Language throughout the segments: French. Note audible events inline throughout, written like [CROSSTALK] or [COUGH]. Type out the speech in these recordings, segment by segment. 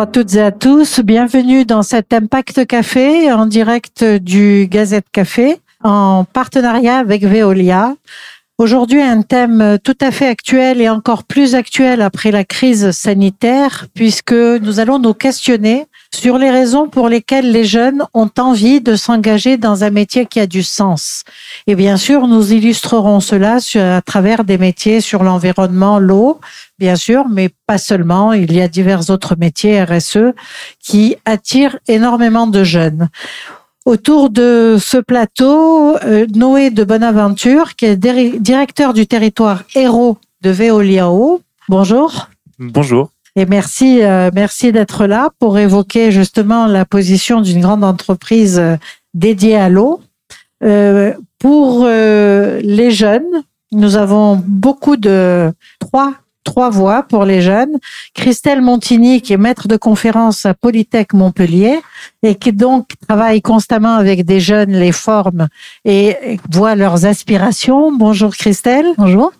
à toutes et à tous. Bienvenue dans cet Impact Café en direct du Gazette Café en partenariat avec Veolia. Aujourd'hui, un thème tout à fait actuel et encore plus actuel après la crise sanitaire puisque nous allons nous questionner sur les raisons pour lesquelles les jeunes ont envie de s'engager dans un métier qui a du sens. Et bien sûr, nous illustrerons cela à travers des métiers sur l'environnement, l'eau, bien sûr, mais pas seulement. Il y a divers autres métiers RSE qui attirent énormément de jeunes. Autour de ce plateau, euh, Noé de Bonaventure, qui est directeur du territoire héros de Veoliao. Bonjour. Bonjour. Et merci, euh, merci d'être là pour évoquer justement la position d'une grande entreprise euh, dédiée à l'eau. Euh, pour les jeunes, nous avons beaucoup de trois trois voix pour les jeunes. Christelle Montigny, qui est maître de conférence à Polytech Montpellier et qui donc travaille constamment avec des jeunes, les forme et voit leurs aspirations. Bonjour Christelle. Bonjour.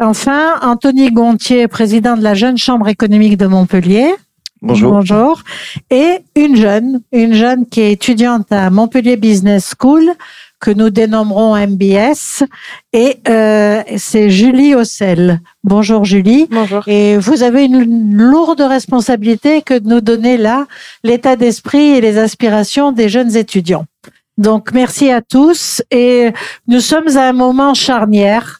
Enfin, Anthony Gontier, président de la Jeune Chambre économique de Montpellier. Bonjour. Bonjour. Et une jeune, une jeune qui est étudiante à Montpellier Business School, que nous dénommerons MBS. Et euh, c'est Julie Ossel. Bonjour Julie. Bonjour. Et vous avez une lourde responsabilité que de nous donner là l'état d'esprit et les aspirations des jeunes étudiants. Donc merci à tous. Et nous sommes à un moment charnière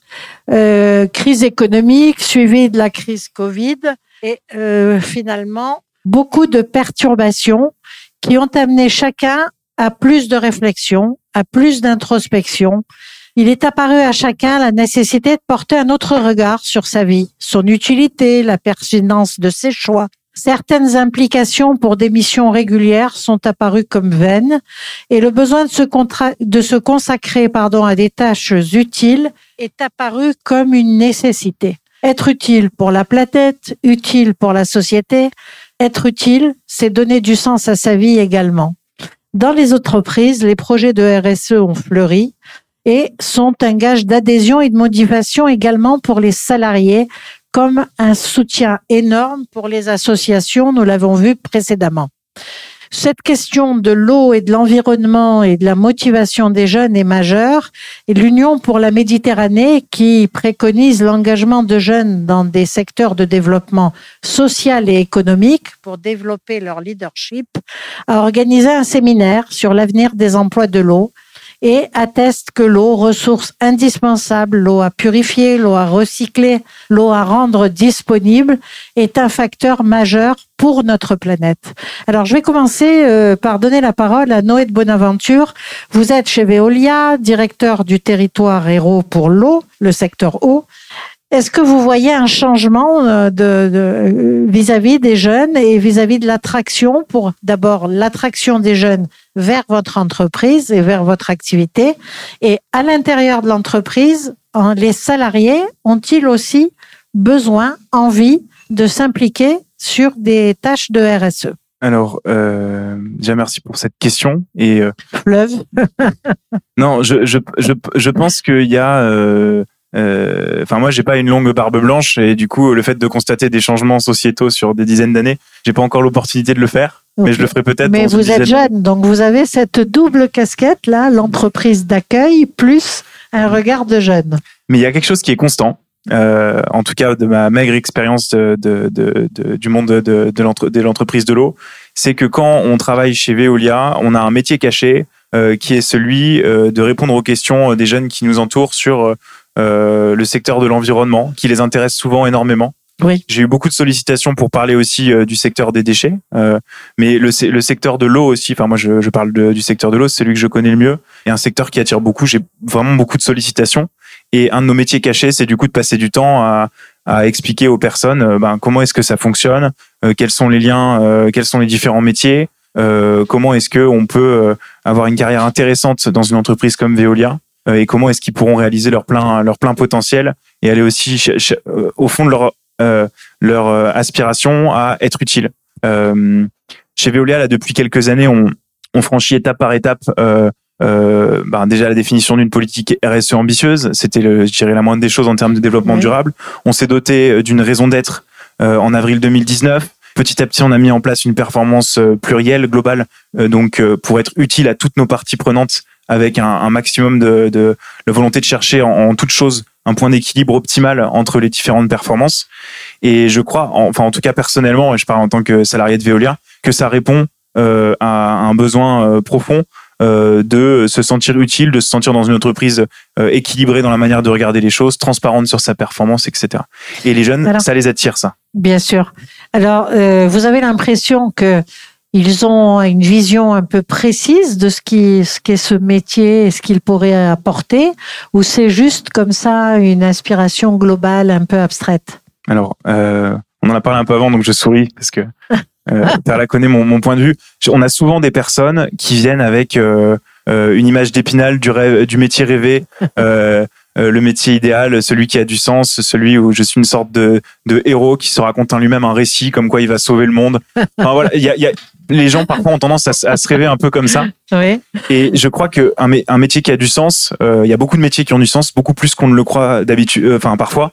euh, crise économique suivie de la crise Covid et euh, finalement beaucoup de perturbations qui ont amené chacun à plus de réflexion, à plus d'introspection. Il est apparu à chacun la nécessité de porter un autre regard sur sa vie, son utilité, la pertinence de ses choix, Certaines implications pour des missions régulières sont apparues comme vaines et le besoin de se, consacrer à des tâches utiles est apparu comme une nécessité. Être utile pour la planète, utile pour la société, être utile, c'est donner du sens à sa vie également. Dans les entreprises, les projets de RSE ont fleuri et sont un gage d'adhésion et de motivation également pour les salariés comme un soutien énorme pour les associations, nous l'avons vu précédemment. Cette question de l'eau et de l'environnement et de la motivation des jeunes est majeure et l'Union pour la Méditerranée qui préconise l'engagement de jeunes dans des secteurs de développement social et économique pour développer leur leadership a organisé un séminaire sur l'avenir des emplois de l'eau et atteste que l'eau, ressource indispensable, l'eau à purifier, l'eau à recycler, l'eau à rendre disponible, est un facteur majeur pour notre planète. Alors, je vais commencer euh, par donner la parole à Noé de Bonaventure. Vous êtes chez Veolia, directeur du territoire héros pour l'eau, le secteur eau. Est-ce que vous voyez un changement euh, de vis-à-vis des jeunes et vis-à-vis de l'attraction pour d'abord l'attraction des jeunes vers votre entreprise et vers votre activité? Et à l'intérieur de l'entreprise, les salariés ont-ils aussi besoin, envie de s'impliquer sur des tâches de RSE alors, euh, déjà merci pour cette question. Et euh, fleuve. [LAUGHS] non, je, je, je, je pense qu'il y a euh, euh, enfin, moi, j'ai pas une longue barbe blanche et du coup, le fait de constater des changements sociétaux sur des dizaines d'années, j'ai pas encore l'opportunité de le faire. Mais je le ferai peut-être. Mais vous êtes jeune, donc vous avez cette double casquette là, l'entreprise d'accueil plus un regard de jeune. Mais il y a quelque chose qui est constant. Euh, en tout cas, de ma maigre expérience de, de, de, du monde de, l'entreprise de l'eau, c'est que quand on travaille chez Veolia, on a un métier caché euh, qui est celui euh, de répondre aux questions des jeunes qui nous entourent sur euh, le secteur de l'environnement, qui les intéresse souvent énormément. Oui. J'ai eu beaucoup de sollicitations pour parler aussi euh, du secteur des déchets, euh, mais le, le, secteur de l'eau aussi. Enfin, moi, je, je parle de, du secteur de l'eau, c'est celui que je connais le mieux, et un secteur qui attire beaucoup. J'ai vraiment beaucoup de sollicitations, et un de nos métiers cachés, c'est du coup de passer du temps à, à expliquer aux personnes ben, comment est-ce que ça fonctionne, quels sont les liens, quels sont les différents métiers, comment est-ce que on peut avoir une carrière intéressante dans une entreprise comme Veolia. Euh, et comment est-ce qu'ils pourront réaliser leur plein leur plein potentiel et aller aussi euh, au fond de leur euh, leur aspiration à être utile. chez Veolia, là, depuis quelques années, on, on franchit étape par étape euh, euh, ben déjà la définition d'une politique RSE ambitieuse, c'était, je dirais, la moindre des choses en termes de développement durable. On s'est doté d'une raison d'être en avril 2019. Petit à petit, on a mis en place une performance plurielle, globale, donc pour être utile à toutes nos parties prenantes avec un, maximum de, de, volonté de chercher en, en toute chose un point d'équilibre optimal entre les différentes performances. Et je crois, enfin en tout cas personnellement, et je parle en tant que salarié de Veolia, que ça répond euh, à un besoin euh, profond euh, de se sentir utile, de se sentir dans une entreprise équilibrée dans la manière de regarder les choses, transparente sur sa performance, etc. Et les jeunes, ça les attire, ça. Bien sûr. Alors, vous avez l'impression que ils ont une vision un peu précise de ce qui ce qu'est ce métier et ce qu'il pourrait apporter, ou c'est juste comme ça une inspiration globale un peu abstraite? Alors, euh, on en a parlé un peu avant, donc je souris parce que euh, [LAUGHS] connaît mon, mon, point de vue. On a souvent des personnes qui viennent avec euh, euh une image d'épinal du, rêve, du métier rêvé. Euh, le métier idéal, celui qui a du sens, celui où je suis une sorte de, de héros qui se raconte en lui-même un récit comme quoi il va sauver le monde. Enfin, voilà, il y a, y a, les gens parfois ont tendance à, se rêver un peu comme ça. [LAUGHS] Oui. Et je crois que un, un, métier qui a du sens, euh, il y a beaucoup de métiers qui ont du sens, beaucoup plus qu'on ne le croit d'habitude, euh, enfin parfois,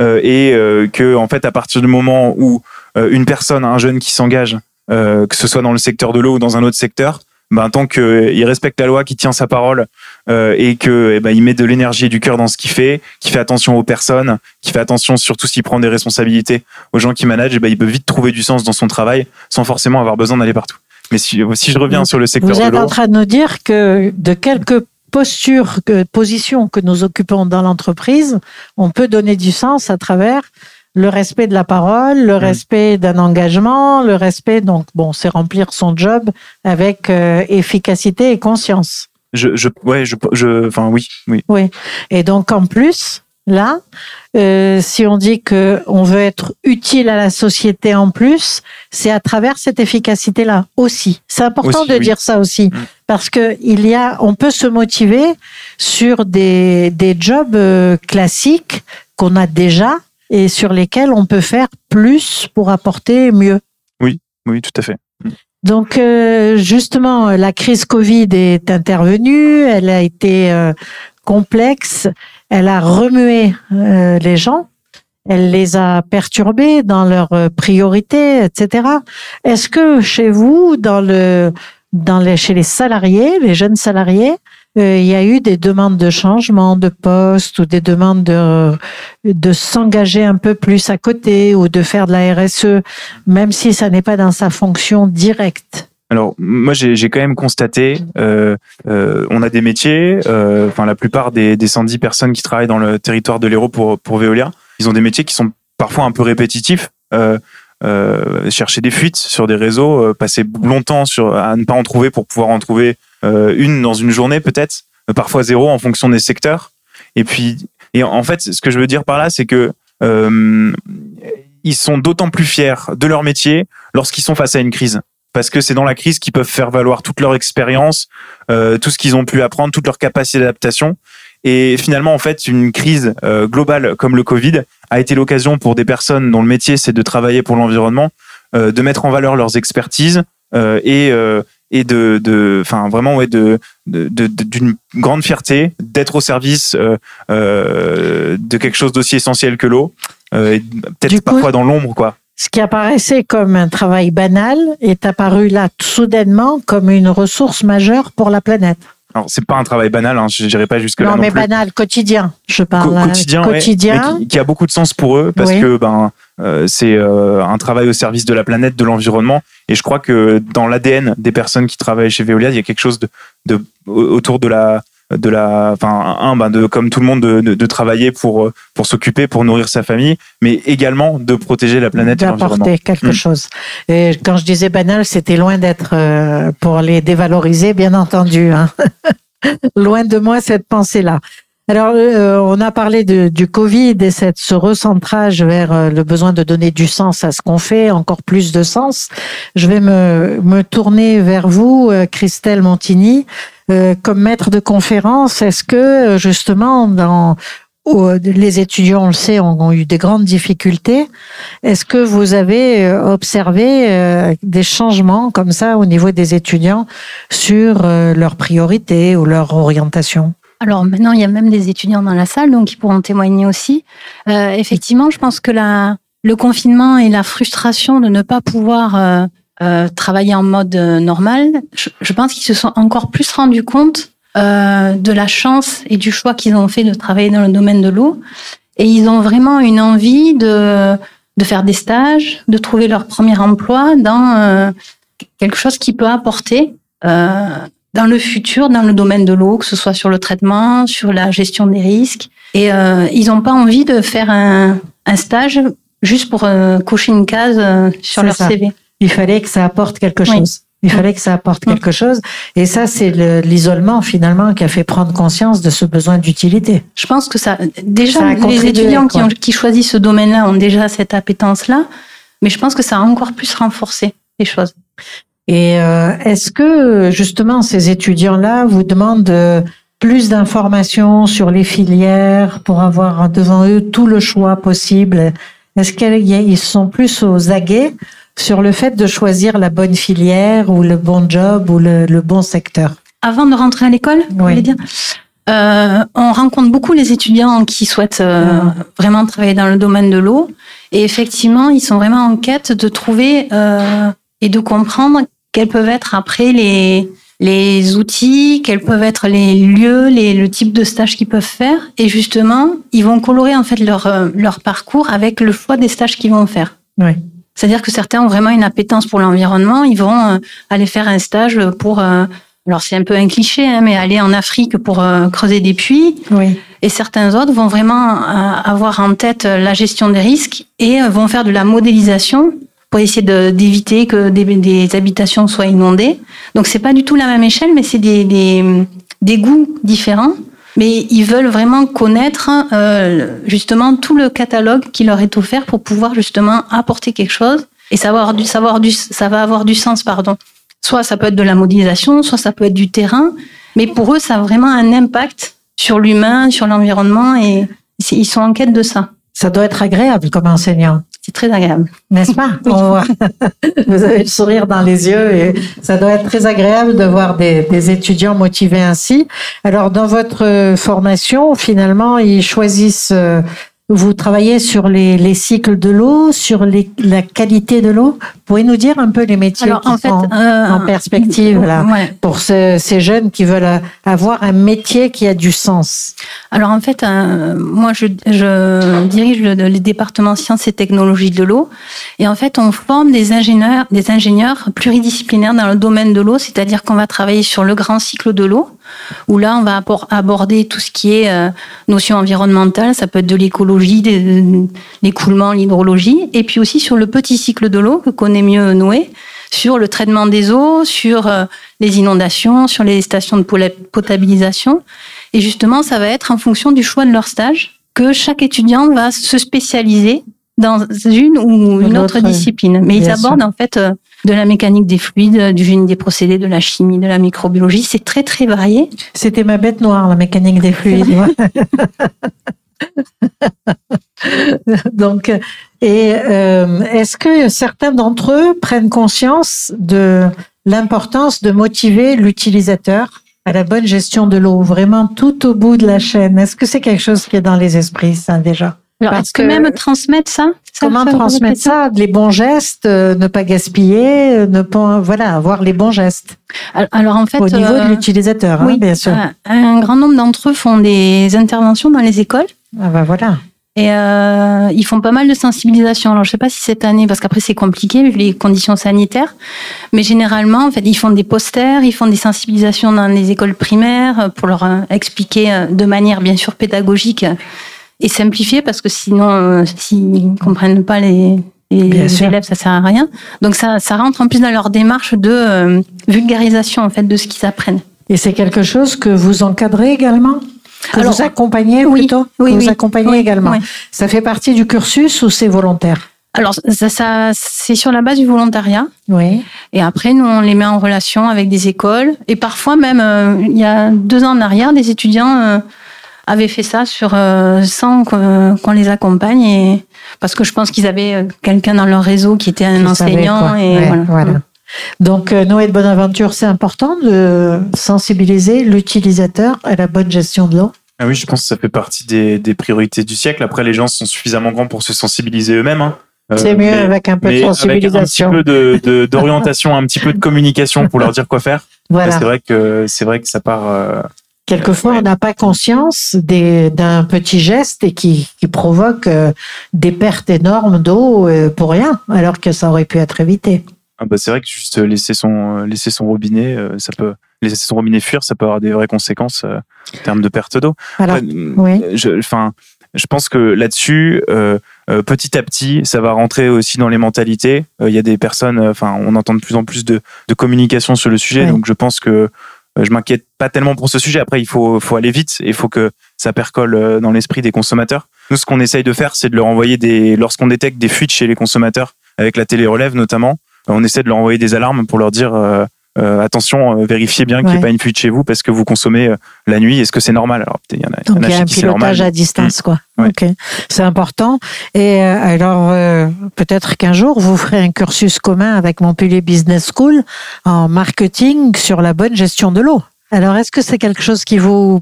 euh, et que en fait à partir du moment où une personne, un jeune qui s'engage, que ce soit dans le secteur de l'eau ou dans un autre secteur, ben, tant qu'il respecte la loi, qu'il tient sa parole euh, et que eh ben, il met de l'énergie et du cœur dans ce qu'il fait, qu'il fait attention aux personnes, qu'il fait attention surtout s'il prend des responsabilités aux gens qui managent, eh ben, il peut vite trouver du sens dans son travail sans forcément avoir besoin d'aller partout. Mais si, si je reviens sur le secteur Vous êtes en train de nous dire que de quelques postures, que, positions que nous occupons dans l'entreprise, on peut donner du sens à travers le respect de la parole, le mm. respect d'un engagement, le respect, donc bon, c'est remplir son job avec euh, efficacité et conscience. Je, je, ouais, je, je, enfin oui, oui. Oui. Et donc en plus, là, euh, si on dit que on veut être utile à la société en plus, c'est à travers cette efficacité-là aussi. C'est important de dire ça aussi, mm. parce que il y a, on peut se motiver sur des des jobs euh, classiques qu'on a déjà et sur lesquels on peut faire plus pour apporter mieux. Oui, oui, tout à fait. Donc euh, justement, la crise Covid est intervenue, elle a été euh, complexe, elle a remué euh, les gens, elle les a perturbés dans leurs priorités, etc. Est-ce que chez vous, dans le, dans les, chez les salariés, les jeunes salariés, euh, il y a eu des demandes de changement de poste ou des demandes de, de s'engager un peu plus à côté ou de faire de la RSE, même si ça n'est pas dans sa fonction directe. Alors moi j'ai quand même constaté, euh, euh, on a des métiers, enfin la plupart des, des 110 personnes qui travaillent dans le territoire de l'Hérault pour pour Veolia, ils ont des métiers qui sont parfois un peu répétitifs. Euh, chercher des fuites sur des réseaux, passer longtemps sur à ne pas en trouver pour pouvoir en trouver euh, une dans une journée peut-être, euh, parfois zéro en fonction des secteurs. Et puis, et en fait, ce que je veux dire par là, c'est que euh, ils sont d'autant plus fiers de leur métier lorsqu'ils sont face à une crise. Parce que c'est dans la crise qu'ils peuvent faire valoir toute leur expérience, tout ce qu'ils ont pu apprendre, toute leur capacité d'adaptation. Et finalement, en fait, une crise globale comme le Covid a été l'occasion pour des personnes dont le métier c'est de travailler pour l'environnement, de mettre en valeur leurs expertises et et de, de, enfin vraiment ouais, de, d'une grande fierté d'être au service euh, euh, de quelque chose d'aussi essentiel que l'eau, euh, peut-être parfois dans l'ombre quoi. Ce qui apparaissait comme un travail banal est apparu là soudainement comme une ressource majeure pour la planète. Alors c'est pas un travail banal, hein, je dirais pas jusque là. Non, mais banal, quotidien. Je parle. quotidien, quotidien. qui, a beaucoup de sens pour eux parce que ben euh, c'est euh, un travail au service de la planète, de l'environnement. Et je crois que dans l'ADN des personnes qui travaillent chez Veolia, il y a quelque chose de, de autour de la de la, enfin, un, ben de, comme tout le monde, de, de, travailler pour, pour s'occuper, pour nourrir sa famille, mais également de protéger la planète. D'apporter quelque mm. chose. Et quand je disais banal, c'était loin d'être euh, pour les dévaloriser, bien entendu. Hein. [LAUGHS] loin de moi cette pensée-là. Alors, euh, on a parlé du Covid et cette, ce recentrage vers euh, le besoin de donner du sens à ce qu'on fait, encore plus de sens. Je vais me, me tourner vers vous, euh, Christelle Montigny, comme maître de conférence. Est-ce que justement, dans les étudiants, on le sait, ont, eu des grandes difficultés. Est-ce que vous avez observé des changements comme ça au niveau des étudiants sur leurs priorités ou leur orientation? Alors maintenant, il y a même des étudiants dans la salle, donc ils pourront témoigner aussi. Euh, effectivement, je pense que la, le confinement et la frustration de ne pas pouvoir travailler en mode normal, je, je pense qu'ils se sont encore plus rendus compte de la chance et du choix qu'ils ont fait de travailler dans le domaine de l'eau. Et ils ont vraiment une envie de, de faire des stages, de trouver leur premier emploi dans quelque chose qui peut apporter euh, dans le futur, dans le domaine de l'eau, que ce soit sur le traitement, sur la gestion des risques. Et euh, ils n'ont pas envie de faire un, un stage juste pour euh, cocher une case euh, sur leur CV. Il fallait que ça apporte quelque chose. Il fallait que ça apporte quelque chose. Et ça, c'est l'isolement finalement qui a fait prendre conscience de ce besoin d'utilité. Je pense que ça, déjà, les étudiants qui, ont, qui choisissent ce domaine-là ont déjà cette appétence-là, mais je pense que ça a encore plus renforcé les choses. Et euh, est-ce que justement ces étudiants-là vous demandent euh, plus d'informations sur les filières pour avoir devant eux tout le choix possible? Est-ce qu'ils sont plus aux aguets sur le fait de choisir la bonne filière ou le bon job ou le, bon secteur? Avant de rentrer à l'école, vous voulez dire euh, on rencontre beaucoup les étudiants qui souhaitent euh, ah. vraiment travailler dans le domaine de l'eau. Et effectivement, ils sont vraiment en quête de trouver euh, et de comprendre quels peuvent être après les, les outils, quels peuvent être les lieux, les, le type de stage qu'ils peuvent faire. Et justement, ils vont colorer en fait leur, euh, leur parcours avec le choix des stages qu'ils vont faire. Oui. C'est-à-dire que certains ont vraiment une appétence pour l'environnement. Ils vont euh, aller faire un stage pour, euh, alors c'est un peu un cliché, hein, mais aller en Afrique pour creuser des puits. Oui. Et certains autres vont vraiment avoir en tête la gestion des risques et vont faire de la modélisation pour essayer d'éviter que des, habitations soient inondées. Donc c'est pas du tout la même échelle, mais c'est des, des, des, goûts différents. Mais ils veulent vraiment connaître euh, justement tout le catalogue qui leur est offert pour pouvoir justement apporter quelque chose et savoir du savoir du ça va avoir du sens pardon. Soit ça peut être de la modélisation, soit ça peut être du terrain, mais pour eux ça a vraiment un impact sur l'humain, sur l'environnement et ils sont en quête de ça. Ça doit être agréable comme enseignant. C'est très agréable. N'est-ce pas? [LAUGHS] Vous avez le sourire dans les yeux et ça doit être très agréable de voir des, des étudiants motivés ainsi. Alors, dans votre formation, finalement, ils choisissent euh, vous travaillez sur les, les cycles de l'eau, sur les, la qualité de l'eau. Pouvez nous dire un peu les métiers qui en, fait, sont euh, en perspective là, pour ces jeunes qui veulent avoir un métier qui a du sens? Alors en fait, euh, moi je, je dirige le, le, département sciences et technologies de l'eau. Et en fait on forme des ingénieurs, des ingénieurs pluridisciplinaires dans le domaine de l'eau, c'est-à-dire qu'on va travailler sur le grand cycle de l'eau où là, on va aborder tout ce qui est euh, notion environnementale, ça peut être de l'écologie, l'écoulement, l'hydrologie, et puis aussi sur le petit cycle de l'eau que connaît mieux Noé, sur le traitement des eaux, sur euh, les inondations, sur les stations de potabilisation. Et justement, ça va être en fonction du choix de leur stage que chaque étudiant va se spécialiser dans une ou une autre discipline. Mais ils abordent en fait euh, de la mécanique des fluides, du génie des procédés, de la chimie, de la microbiologie. C'est très très varié. C'était ma bête noire, la mécanique des fluides. [LAUGHS] Donc, et euh, est-ce que certains d'entre eux prennent conscience de l'importance de motiver l'utilisateur à la bonne gestion de l'eau, vraiment tout au bout de la chaîne? Est-ce que c'est quelque chose qui est dans les esprits, ça déjà? Est-ce que, même transmettre ça, Comment transmettre ça, Les bons gestes, euh, ne pas gaspiller, euh, ne pas voilà, avoir les bons gestes. Alors en fait, au niveau de euh, l'utilisateur, hein, bien sûr. Un, grand nombre d'entre eux font des interventions dans les écoles. Ah bah voilà. Et euh, ils font pas mal de sensibilisation. Alors je sais pas si cette année, parce qu'après c'est compliqué vu les conditions sanitaires, mais généralement en fait ils font des posters, ils font des sensibilisations dans les écoles primaires pour leur expliquer de manière bien sûr pédagogique et simplifier parce que sinon, euh, s'ils comprennent pas les, les élèves, ça sert à rien. Donc ça, ça rentre en plus dans leur démarche de euh, vulgarisation en fait de ce qu'ils apprennent. Et c'est quelque chose que vous encadrez également? Que vous accompagnez plutôt? oui, que vous accompagnez également. Ça fait partie du cursus ou c'est volontaire? Alors, ça, ça c'est sur la base du volontariat. Oui. Et après, nous, on les met en relation avec des écoles. Et parfois, même, euh, il y a deux ans en arrière, des étudiants avaient fait ça sur euh, sans qu'on les accompagne et parce que je pense qu'ils avaient euh, quelqu'un dans leur réseau qui était un enseignant et voilà. Mm. Donc euh, Noé de Bonaventure, c'est important de sensibiliser l'utilisateur à la bonne gestion de l'eau. Ah oui, je pense que ça fait partie des, des, priorités du siècle. Après, les gens sont suffisamment grands pour se sensibiliser eux-mêmes. Hein. c'est mieux avec un peu de sensibilisation. Avec un petit peu d'orientation, un petit peu de communication pour leur dire quoi faire. [LAUGHS] Voilà. C'est vrai que c'est vrai que ça part. Quelquefois, on n'a pas conscience d'un petit geste et qui, qui provoque des pertes énormes d'eau pour rien, alors que ça aurait pu être évité. Ah bah c'est vrai que juste laisser son laisser son robinet, ça peut laisser son robinet fuir, ça peut avoir des vraies conséquences en termes de perte d'eau. oui. Je, enfin, je pense que là-dessus, euh, euh, petit à petit, ça va rentrer aussi dans les mentalités. Euh, il y a des personnes, enfin, on entend de plus en plus de, de communication sur le sujet, donc je pense que je m'inquiète pas tellement pour ce sujet. Après, il faut, faut aller vite et il faut que ça percole dans l'esprit des consommateurs. Nous, ce qu'on essaye de faire, c'est de leur envoyer des, lorsqu'on détecte des fuites chez les consommateurs, avec la télé relève notamment, on essaie de leur envoyer des alarmes pour leur dire euh, attention, euh, vérifiez bien qu'il n'y ait pas une fuite chez vous parce que vous consommez euh, la nuit. Est-ce que c'est normal? Alors, il y en a, Donc, il y a un pilotage à distance, quoi. Ok, c'est important. Et alors, peut-être qu'un jour, vous ferez un cursus commun avec Montpellier Business School en marketing sur la bonne gestion de l'eau. Alors, est-ce que c'est quelque chose qui vous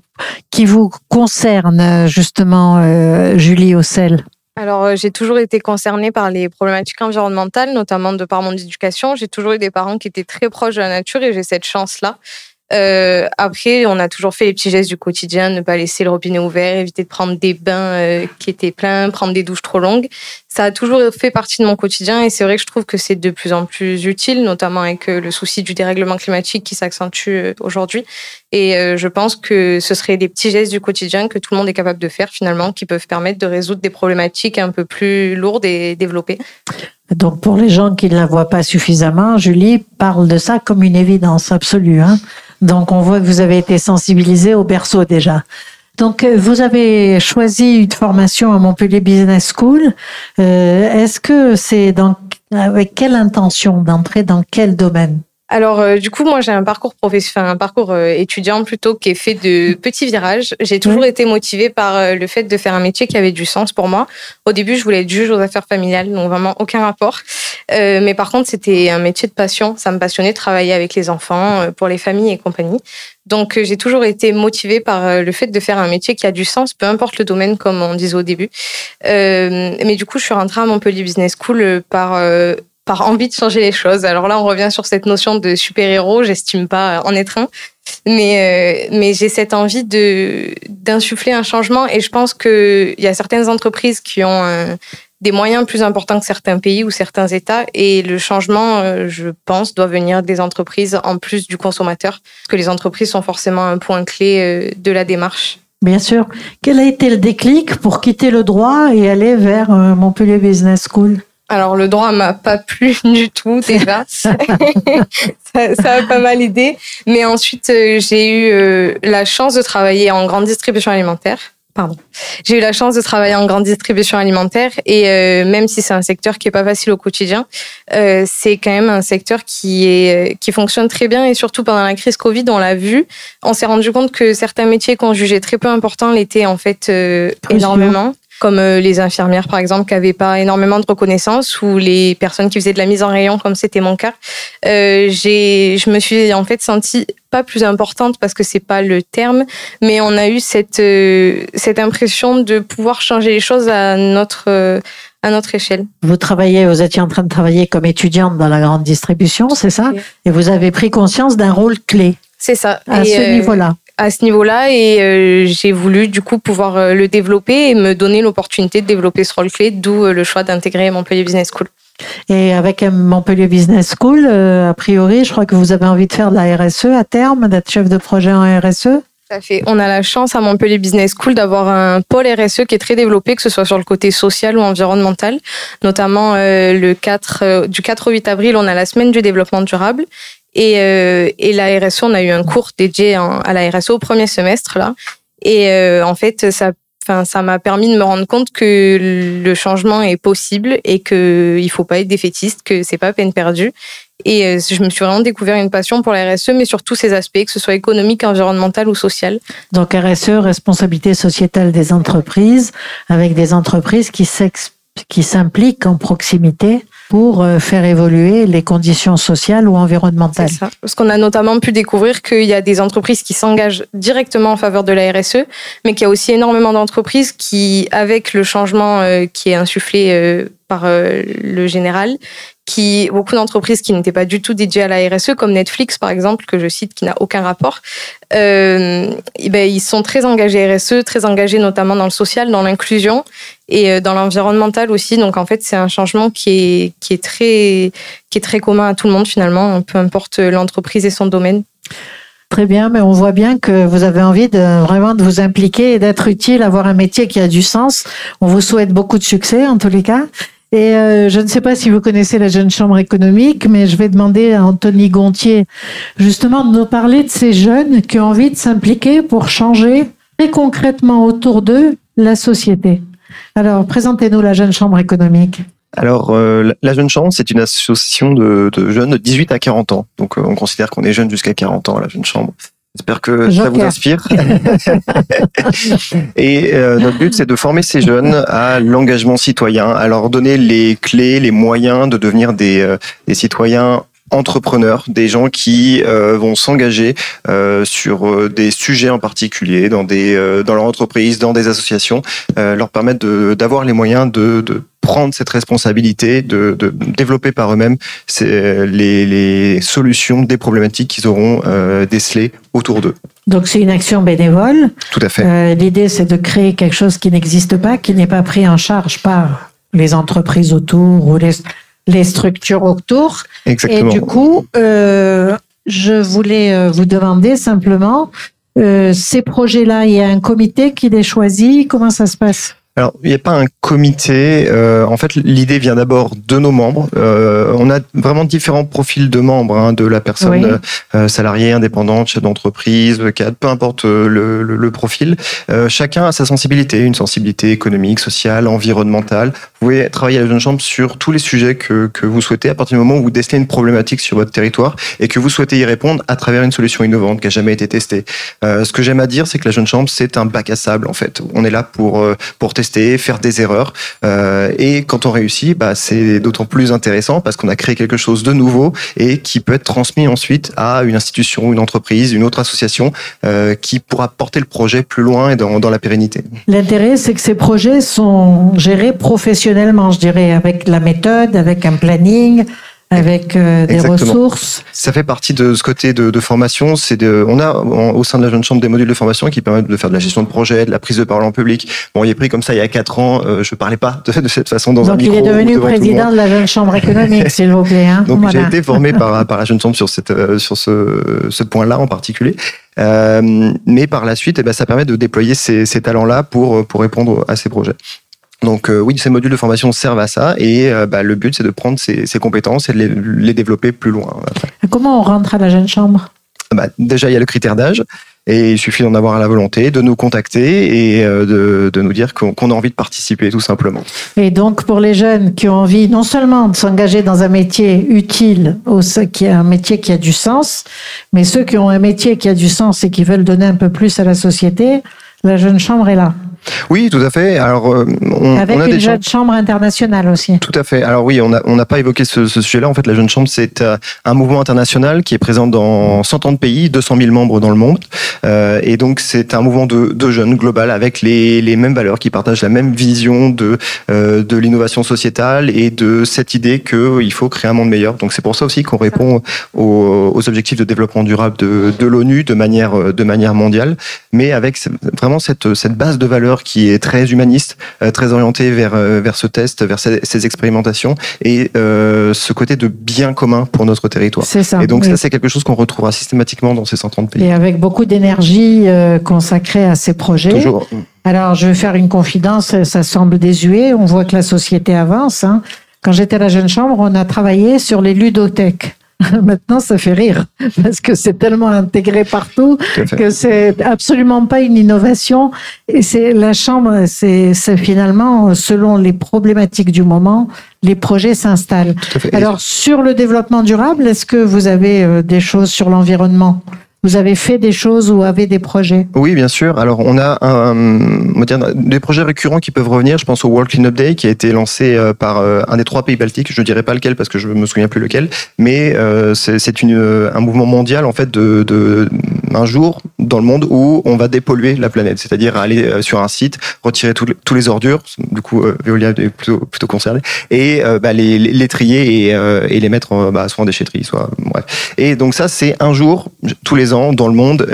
qui vous concerne justement, Julie Ossel alors, euh, j'ai toujours été concernée par les problématiques environnementales, notamment de par mon éducation. J'ai toujours eu des parents qui étaient très proches de la nature et j'ai cette chance-là. Euh, après, on a toujours fait les petits gestes du quotidien, ne pas laisser le robinet ouvert, éviter de prendre des bains euh, qui étaient pleins, prendre des douches trop longues. Ça a toujours fait partie de mon quotidien et c'est vrai que je trouve que c'est de plus en plus utile, notamment avec euh, le souci du dérèglement climatique qui s'accentue aujourd'hui. Et je pense que ce serait des petits gestes du quotidien que tout le monde est capable de faire finalement, qui peuvent permettre de résoudre des problématiques un peu plus lourdes et développées. Donc pour les gens qui ne la voient pas suffisamment, Julie parle de ça comme une évidence absolue. Hein donc on voit que vous avez été sensibilisé au berceau déjà. Donc euh, vous avez choisi une formation à Montpellier Business School. Euh, est-ce que c'est avec quelle intention d'entrer dans quel domaine? Alors, euh, du coup, moi, j'ai un parcours professionnel, un parcours euh, étudiant plutôt qui est fait de [LAUGHS] petits virages. J'ai toujours été motivée par euh, le fait de faire un métier qui avait du sens pour moi. Au début, je voulais être juge aux affaires familiales, donc vraiment aucun rapport. mais par contre, c'était un métier de passion. Ça me passionnait de travailler avec les enfants, pour les familles et compagnie. Donc, j'ai toujours été motivée par le fait de faire un métier qui a du sens, peu importe le domaine, comme on disait au début. mais du coup, je suis rentrée à Montpellier Business School par par envie de changer les choses. Alors là, on revient sur cette notion de super-héros. J'estime pas en être un, mais euh, mais j'ai cette envie de d'insuffler un changement. Et je pense que il y a certaines entreprises qui ont euh, des moyens plus importants que certains pays ou certains États. Et le changement, euh, je pense, doit venir des entreprises en plus du consommateur, parce que les entreprises sont forcément un point clé de la démarche. Bien sûr. Quel a été le déclic pour quitter le droit et aller vers Montpellier Business School? Alors le droit m'a pas [LAUGHS] plu du tout déjà, [LAUGHS] ça, ça a pas mal aidé. Mais ensuite euh, j'ai eu euh, la chance de travailler en grande distribution alimentaire. Pardon. J'ai eu la chance de travailler en grande distribution alimentaire et euh, même si c'est un secteur qui est pas facile au quotidien, c'est quand même un secteur qui est qui fonctionne très bien et surtout pendant la crise Covid, on l'a vu, on s'est rendu compte que certains métiers qu'on jugeait très peu importants l'étaient en fait énormément comme euh, les infirmières par exemple qui n'avaient pas énormément de reconnaissance ou les personnes qui faisaient de la mise en rayon comme c'était mon cas. Euh, j'ai, je me suis en fait sentie pas plus importante parce que c'est pas le terme, mais on a eu cette euh, cette impression de pouvoir changer les choses à notre euh, à notre échelle. Vous travaillez, vous étiez en train de travailler comme étudiante dans la grande distribution, c'est ça? Et vous avez pris conscience d'un rôle clé. C'est ça. À ce niveau-là à ce niveau-là et euh, j'ai voulu du coup pouvoir euh, le développer et me donner l'opportunité de développer ce rôle clé, d'où euh, le choix d'intégrer Montpellier Business School. Et avec Montpellier Business School, a priori, je crois que vous avez envie de faire de la RSE à terme, d'être chef de projet en RSE. Ça fait. On a la chance à Montpellier Business School d'avoir un pôle RSE qui est très développé, que ce soit sur le côté social ou environnemental. Notamment le 4, du 4 au 8 avril, on a la semaine du développement durable. Et, euh, et la RSE, on a eu un cours dédié à la RSE au premier semestre là. Et euh, en fait, ça Enfin, ça m'a permis de me rendre compte que le changement est possible et que il faut pas être défaitiste, que c'est pas peine perdue. Et euh, je me suis vraiment découvert une passion pour la RSE, mais sur tous ses aspects, que ce soit économique, environnemental ou social. Donc RSE, responsabilité sociétale des entreprises, avec des entreprises qui s'impliquent en proximité pour euh, faire évoluer les conditions sociales ou environnementales. Ça. Parce qu'on a notamment pu découvrir qu'il y a des entreprises qui s'engagent directement en faveur de la RSE, mais qu'il y a aussi énormément d'entreprises qui, avec le changement euh, qui est insufflé euh, par le général, qui beaucoup d'entreprises qui n'étaient pas du tout dédiées à la RSE, comme Netflix par exemple, que je cite, qui n'a aucun rapport, euh, et ben, ils sont très engagés RSE, très engagés notamment dans le social, dans l'inclusion et euh, dans l'environnemental aussi. Donc en fait, c'est un changement qui est, qui est très qui est très commun à tout le monde finalement, peu importe l'entreprise et son domaine. Très bien, mais on voit bien que vous avez envie vraiment de vous impliquer et d'être utile, avoir un métier qui a du sens. On vous souhaite beaucoup de succès en tous les cas. Et euh, je ne sais pas si vous connaissez la Jeune Chambre économique, mais je vais demander à Anthony Gontier justement de nous parler de ces jeunes qui ont envie de s'impliquer pour changer très concrètement autour d'eux la société. Alors, présentez-nous la Jeune Chambre économique. Alors, euh, la Jeune Chambre, c'est une association de, jeunes de 18 à 40 ans. Donc, euh, on considère qu'on est jeune jusqu'à 40 ans, la Jeune Chambre. J'espère que ça vous inspire. [LAUGHS] et euh, notre but, c'est de former ces jeunes à l'engagement citoyen, à leur donner les clés, les moyens de devenir des, euh, des citoyens entrepreneurs, des gens qui euh, vont s'engager euh, sur des sujets en particulier dans des dans leur entreprise, dans des associations, leur permettre d'avoir les moyens de, de prendre cette responsabilité de, de développer par eux-mêmes les, les, solutions des problématiques qu'ils auront euh, décelées autour d'eux. Donc c'est une action bénévole. Tout à fait. Euh, L'idée c'est de créer quelque chose qui n'existe pas, qui n'est pas pris en charge par les entreprises autour ou les, les structures autour. Exactement. Et du coup, euh, je voulais euh, vous demander simplement, euh, ces projets-là, il y a un comité qui les choisit. Comment ça se passe? Alors, il n'y a pas un comité. Euh, en fait, l'idée vient d'abord de nos membres. Euh, on a vraiment différents profils de membres, hein, de la personne euh, salariée, indépendante, chef d'entreprise, cadre, peu importe le, le, le profil. Chacun a sa sensibilité, une sensibilité économique, sociale, environnementale. Vous pouvez travailler à la Jeune Chambre sur tous les sujets que, que vous souhaitez à partir du moment où vous décelez une problématique sur votre territoire et que vous souhaitez y répondre à travers une solution innovante qui a jamais été testée. ce que j'aime à dire, c'est que la Jeune Chambre, c'est un bac à sable, en fait. On est là pour, pour tester faire des erreurs. Euh, et quand on réussit, bah, c'est d'autant plus intéressant parce qu'on a créé quelque chose de nouveau et qui peut être transmis ensuite à une institution, une entreprise, une autre association euh, qui pourra porter le projet plus loin et dans, dans la pérennité. L'intérêt, c'est que ces projets sont gérés professionnellement, je dirais, avec la méthode, avec un planning, avec euh, des ressources. Ça fait partie de ce côté de, de formation. C'est de, on a au sein de la jeune chambre des modules de formation qui permettent de faire de la gestion de projet, de la prise de parole en public. Bon, il est pris comme ça il y a quatre ans. Euh, je parlais pas de, de, cette façon dans Donc un micro. Donc il est devenu président de la jeune chambre économique, [LAUGHS] s'il vous plaît. Hein Donc voilà. j'ai été formé par, [LAUGHS] par la jeune chambre sur cette euh, sur ce, ce point-là en particulier. Euh, mais par la suite, eh ben, ça permet de déployer ces, ces talents-là pour pour répondre à ces projets. Donc euh, oui, ces modules de formation servent à ça et euh, bah, le but c'est de prendre ces, ces, compétences et de les, les, développer plus loin. Comment on rentre à la jeune chambre? Bah, Déjà, il y a le critère d'âge. Et il suffit d'en avoir la volonté, de nous contacter et euh, de, de nous dire qu'on qu a envie de participer, tout simplement. Et donc, pour les jeunes qui ont envie non seulement de s'engager dans un métier utile, qui est un métier qui a du sens, mais ceux qui ont un métier qui a du sens et qui veulent donner un peu plus à la société, la jeune chambre est là. Oui, tout à fait. Alors, euh, on, avec on a une des jeune chambre internationale aussi. Tout à fait. Alors oui, on n'a on pas évoqué ce, ce sujet-là. En fait, la Jeune Chambre, c'est euh, un mouvement international qui est présent dans 130 pays, 200 000 membres dans le monde. Euh, et donc, c'est un mouvement de, de jeunes global avec les, les mêmes valeurs, qui partagent la même vision de, euh, de l'innovation sociétale et de cette idée qu'il faut créer un monde meilleur. Donc, c'est pour ça aussi qu'on répond aux, aux, objectifs de développement durable de, de l'ONU de manière, de manière mondiale, mais avec vraiment cette, cette base de valeurs qui est très humaniste, euh, très orienté vers, euh, vers ce test, vers ces, ces expérimentations et euh, ce côté de bien commun pour notre territoire. C'est ça. Et donc oui. ça, c'est quelque chose qu'on retrouvera systématiquement dans ces 130 pays. Et avec beaucoup d'énergie consacrée à ces projets. Toujours. Alors, je vais faire une confidence, ça semble désuet, on voit que la société avance. Hein. Quand j'étais à la Jeune Chambre, on a travaillé sur les ludothèques. [LAUGHS] Maintenant, ça fait rire parce que c'est tellement intégré partout que c'est absolument pas une innovation. Et c'est la chambre, c'est finalement selon les problématiques du moment, les projets s'installent. Alors sur le développement durable, est-ce que vous avez euh, des choses sur l'environnement? Vous avez fait des choses ou avez des projets? Oui, bien sûr. Alors, on a un, des projets récurrents qui peuvent revenir. Je pense au World Cleanup Day qui a été lancé euh, par un des trois pays baltiques. Je ne dirais pas lequel parce que je me souviens plus lequel, mais euh, c'est un mouvement mondial en fait de un jour dans le monde où on va dépolluer la planète, c'est-à-dire aller sur un site, retirer tous les ordures, du coup Veolia est plutôt, plutôt concerné, et bah, les, les, trier et, et les mettre bah, soit en déchetterie, soit bref. Et donc ça c'est un jour tous les ans dans le monde,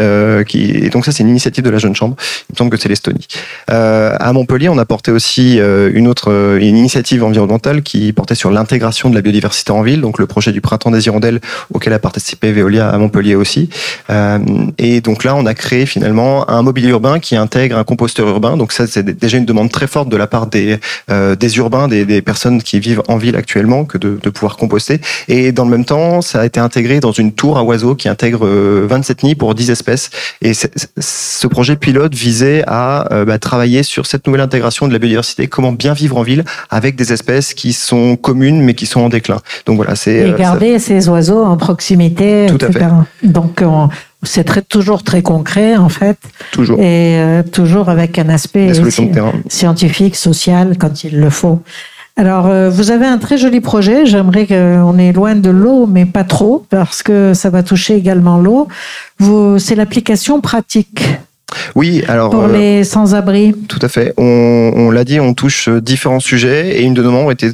qui et donc ça c'est une initiative de la Jeune Chambre. Il me semble que c'est l'Estonie. à Montpellier, on a porté aussi une autre une initiative environnementale qui portait sur l'intégration de la biodiversité en ville, donc le projet du printemps des hirondelles auquel a participé Veolia à Montpellier aussi. Euh, et donc là, on a créé finalement un mobilier urbain qui intègre un composteur urbain. Donc ça, c'est déjà une demande très forte de la part des, euh, des urbains, des, des, personnes qui vivent en ville actuellement, que de, de, pouvoir composter. Et dans le même temps, ça a été intégré dans une tour à oiseaux qui intègre 27 euh, nids pour 10 espèces. Et ce projet pilote visait à euh, bah, travailler sur cette nouvelle intégration de la biodiversité, comment bien vivre en ville avec des espèces qui sont communes mais qui sont en déclin. Donc voilà, c'est et garder ces oiseaux en proximité. Tout à fait. Donc c'est très, toujours très concret en fait. Toujours. Et euh, toujours avec un aspect scientifique, social quand il le faut. Alors, euh, vous avez un très joli projet. J'aimerais qu'on est loin de l'eau, mais pas trop, parce que ça va toucher également l'eau. C'est l'application pratique. Oui, alors pour euh, les sans-abri. Tout à fait. On, on l'a dit, on touche différents sujets et une de nos membres était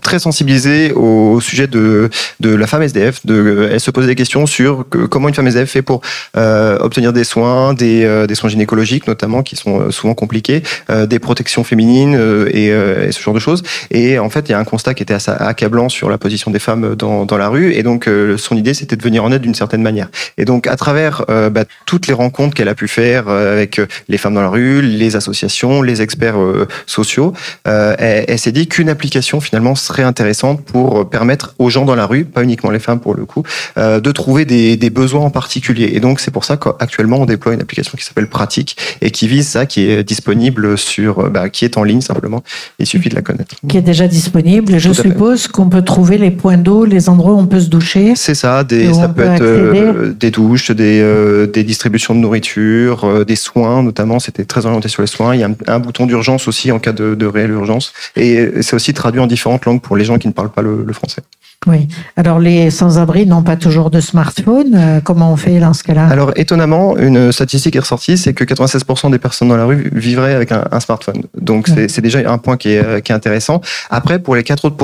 très sensibilisée au sujet de de la femme SDF. De, elle se posait des questions sur comment une femme SDF fait pour euh, obtenir des soins, des, euh, des soins gynécologiques notamment qui sont souvent compliqués, des protections féminines et, et, ce genre de choses. Et en fait, il y a un constat qui était assez accablant sur la position des femmes dans, dans la rue. Et donc, son idée, c'était de venir en aide d'une certaine manière. Et donc, à travers bah, toutes les rencontres qu'elle a pu faire avec les femmes dans la rue, les associations, les experts euh, sociaux. Euh, elle, s'est dit qu'une application finalement serait intéressante pour permettre aux gens dans la rue, pas uniquement les femmes pour le coup, euh, de trouver des, besoins en particulier. Et donc c'est pour ça qu'actuellement on déploie une application qui s'appelle Pratique et qui vise ça, qui est disponible sur, bah, qui est en ligne simplement. Il suffit de la connaître. Qui est déjà disponible. Je suppose qu'on peut trouver les points d'eau, les endroits où on peut se doucher. C'est ça. Des, ça peut, être des douches, des, des distributions de nourriture, des soins, notamment, c'était très orienté sur les soins. Il y a un, bouton d'urgence aussi en cas de, réelle urgence. Et c'est aussi traduit en différentes langues pour les gens qui ne parlent pas le français. Oui. Alors les sans-abri n'ont pas toujours de smartphone. Euh, comment on fait dans ce cas-là? Alors étonnamment, une statistique est ressortie, c'est que 96% des personnes dans la rue vivraient avec un, smartphone. Donc c'est déjà un point qui est, qui est, intéressant. Après, pour les 4 autres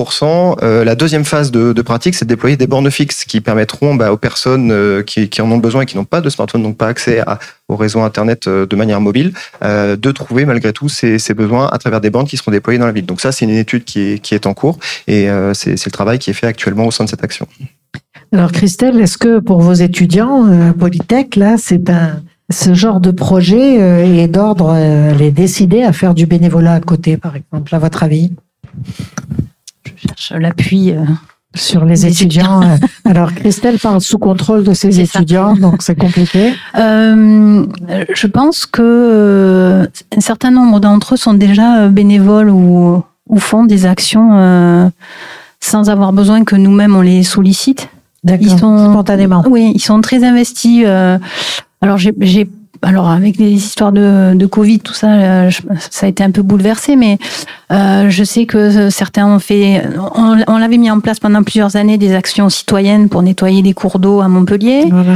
euh, la deuxième phase de, de pratique, c'est de déployer des bornes fixes qui permettront bah, aux personnes euh, qui, qui, en ont besoin et qui n'ont pas de smartphone, donc pas accès à, au réseau Internet de manière mobile, de trouver malgré tout ces, ces, besoins à travers des bornes qui seront déployées dans la ville. Donc ça, c'est une étude qui est, qui est en cours et c'est le travail qui est fait actuellement au sein de cette action. Alors Christelle, est-ce que pour vos étudiants euh, Polytech, là, c'est un ce genre de projet euh, est d'ordre euh, les décider à faire du bénévolat à côté, par exemple, à votre avis? Je cherche l'appui. Euh, sur les étudiants. Alors, Christelle parle sous contrôle de ses étudiants, donc c'est compliqué. Euh, je pense que un certain nombre d'entre eux sont déjà bénévoles ou, ou font des actions sans avoir besoin que nous-mêmes on les sollicite. Ils sont spontanément. Oui, ils sont très investis. Euh, alors j'ai alors avec les histoires de, de Covid, tout ça, euh, ça a été un peu bouleversé, mais euh, je sais que certains ont fait, on, on l'avait mis en place pendant plusieurs années des actions citoyennes pour nettoyer les cours d'eau à Montpellier. Voilà.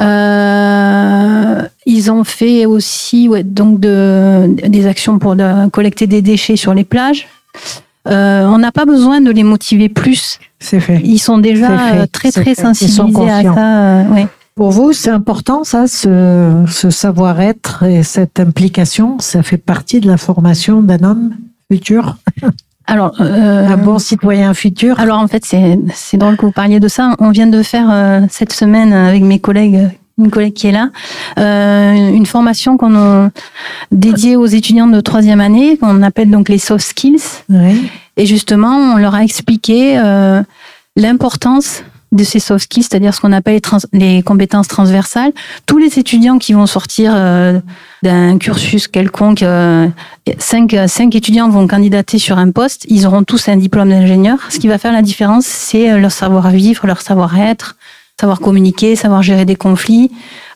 Euh, ils ont fait aussi ouais, donc de, des actions pour de, collecter des déchets sur les plages. Euh, on n'a pas besoin de les motiver plus. C'est fait. Ils sont déjà euh, très très sensibilisés à ça. Euh, Pour vous, c'est important ça, ce, savoir-être et cette implication? Ça fait partie de la formation d'un homme futur? [LAUGHS] Alors, un bon citoyen futur? Alors en fait, c'est drôle que vous parliez de ça. On vient de faire cette semaine avec mes collègues une collègue qui est là, euh, une formation qu'on a dédiée aux étudiants de troisième année, qu'on appelle donc les soft skills. Et justement, on leur a expliqué euh, l'importance de ces soft skills, c'est-à-dire ce qu'on appelle les, compétences transversales. Tous les étudiants qui vont sortir euh, d'un cursus quelconque, cinq, cinq étudiants vont candidater sur un poste, ils auront tous un diplôme d'ingénieur. Ce qui va faire la différence, c'est leur savoir-vivre, leur savoir-être, savoir communiquer, savoir gérer des conflits,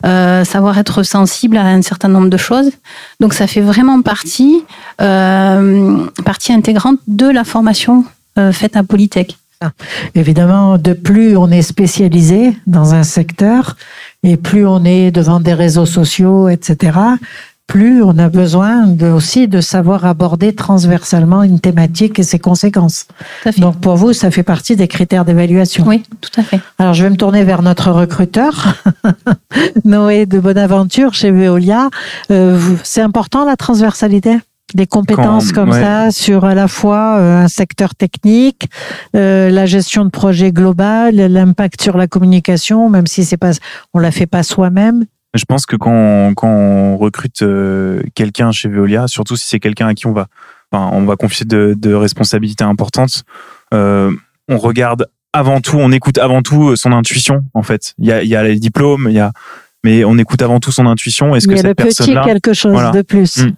euh, savoir être sensible à un certain nombre de choses. Donc ça fait vraiment partie, euh, partie intégrante de la formation euh, faite à Polytech. Évidemment, de plus on est spécialisé dans un secteur, Et plus on est devant des réseaux sociaux, etc., plus on a besoin de, aussi de savoir aborder transversalement une thématique et ses conséquences. Donc pour vous, ça fait partie des critères d'évaluation. Oui, tout à fait. Alors je vais me tourner vers notre recruteur, [LAUGHS] Noé de Bonaventure chez Veolia. Euh, c'est important la transversalité? Des compétences comme ça sur à la fois euh, un secteur technique, euh, la gestion de projet global, l'impact sur la communication, même si c'est pas, on la fait pas soi-même. Je pense que quand, quand on recrute euh, quelqu'un chez Veolia, surtout si c'est quelqu'un à qui on va, enfin, on va confier de, de responsabilités importantes, euh, on regarde avant tout, on écoute avant tout son intuition. En fait, il y a, il y a les diplômes, il y a, mais on écoute avant tout son intuition. Est-ce que cette personne-là, quelque chose de plus. Hmm.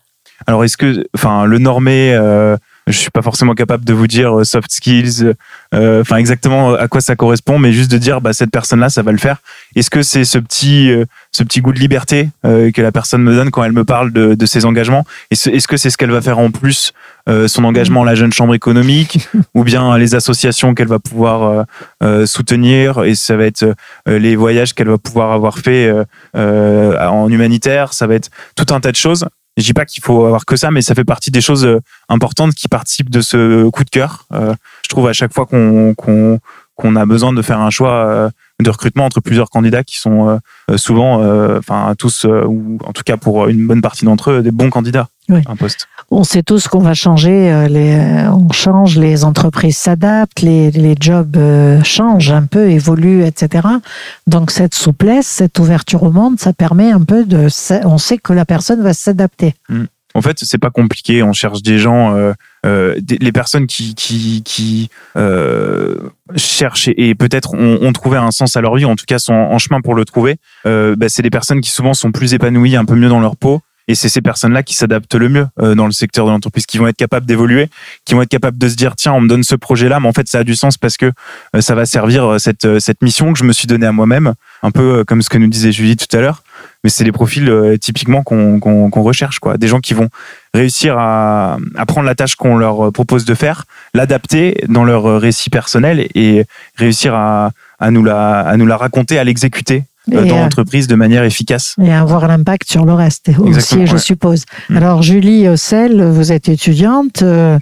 Alors est-ce que, enfin, le normé, euh, je suis pas forcément capable de vous dire euh, soft skills, euh, enfin exactement à quoi ça correspond, mais juste de dire bah cette personne-là, ça va le faire. Est-ce que c'est ce petit, ce petit goût de liberté que la personne me donne quand elle me parle de, de ses engagements? Est-ce que c'est ce qu'elle va faire en plus son engagement à la jeune chambre économique [LAUGHS] ou bien les associations qu'elle va pouvoir soutenir et ça va être les voyages qu'elle va pouvoir avoir fait en humanitaire, ça va être tout un tas de choses je dis pas qu'il faut avoir que ça, mais ça fait partie des choses euh, importantes qui participent de ce coup de cœur. Euh, je trouve à chaque fois qu'on qu'on a besoin de faire un choix euh, de recrutement entre plusieurs candidats qui sont souvent, enfin tous, ou en tout cas pour une bonne partie d'entre eux, des bons candidats un poste. On sait tous qu'on va changer, les, on change, les entreprises s'adaptent, les, les jobs changent un peu, évoluent, etc. Donc cette souplesse, cette ouverture au monde, ça permet un peu de, on sait que la personne va s'adapter. Mm. En fait, c'est pas compliqué. On cherche des gens, euh, euh, les personnes qui qui, qui euh, cherchent et, peut-être ont, trouvé un sens à leur vie, en tout cas sont en, chemin pour le trouver. Bah, c'est des personnes qui souvent sont plus épanouies, un peu mieux dans leur peau. Et c'est ces personnes-là qui s'adaptent le mieux dans le secteur de l'entreprise, qui vont être capables d'évoluer, qui vont être capables de se dire tiens, on me donne ce projet-là, mais en fait ça a du sens parce que ça va servir cette cette mission que je me suis donnée à moi-même, un peu comme ce que nous disait Julie tout à l'heure mais c'est des profils euh, typiquement qu'on recherche, quoi. Des gens qui vont réussir à, à prendre la tâche qu'on leur propose de faire, l'adapter dans leur récit personnel et réussir à, à, nous, la, à nous la raconter, à l'exécuter euh, dans l'entreprise de manière efficace. Et avoir l'impact sur le reste aussi, je suppose. Mm. Alors, Julie Ossel, vous êtes étudiante. Euh,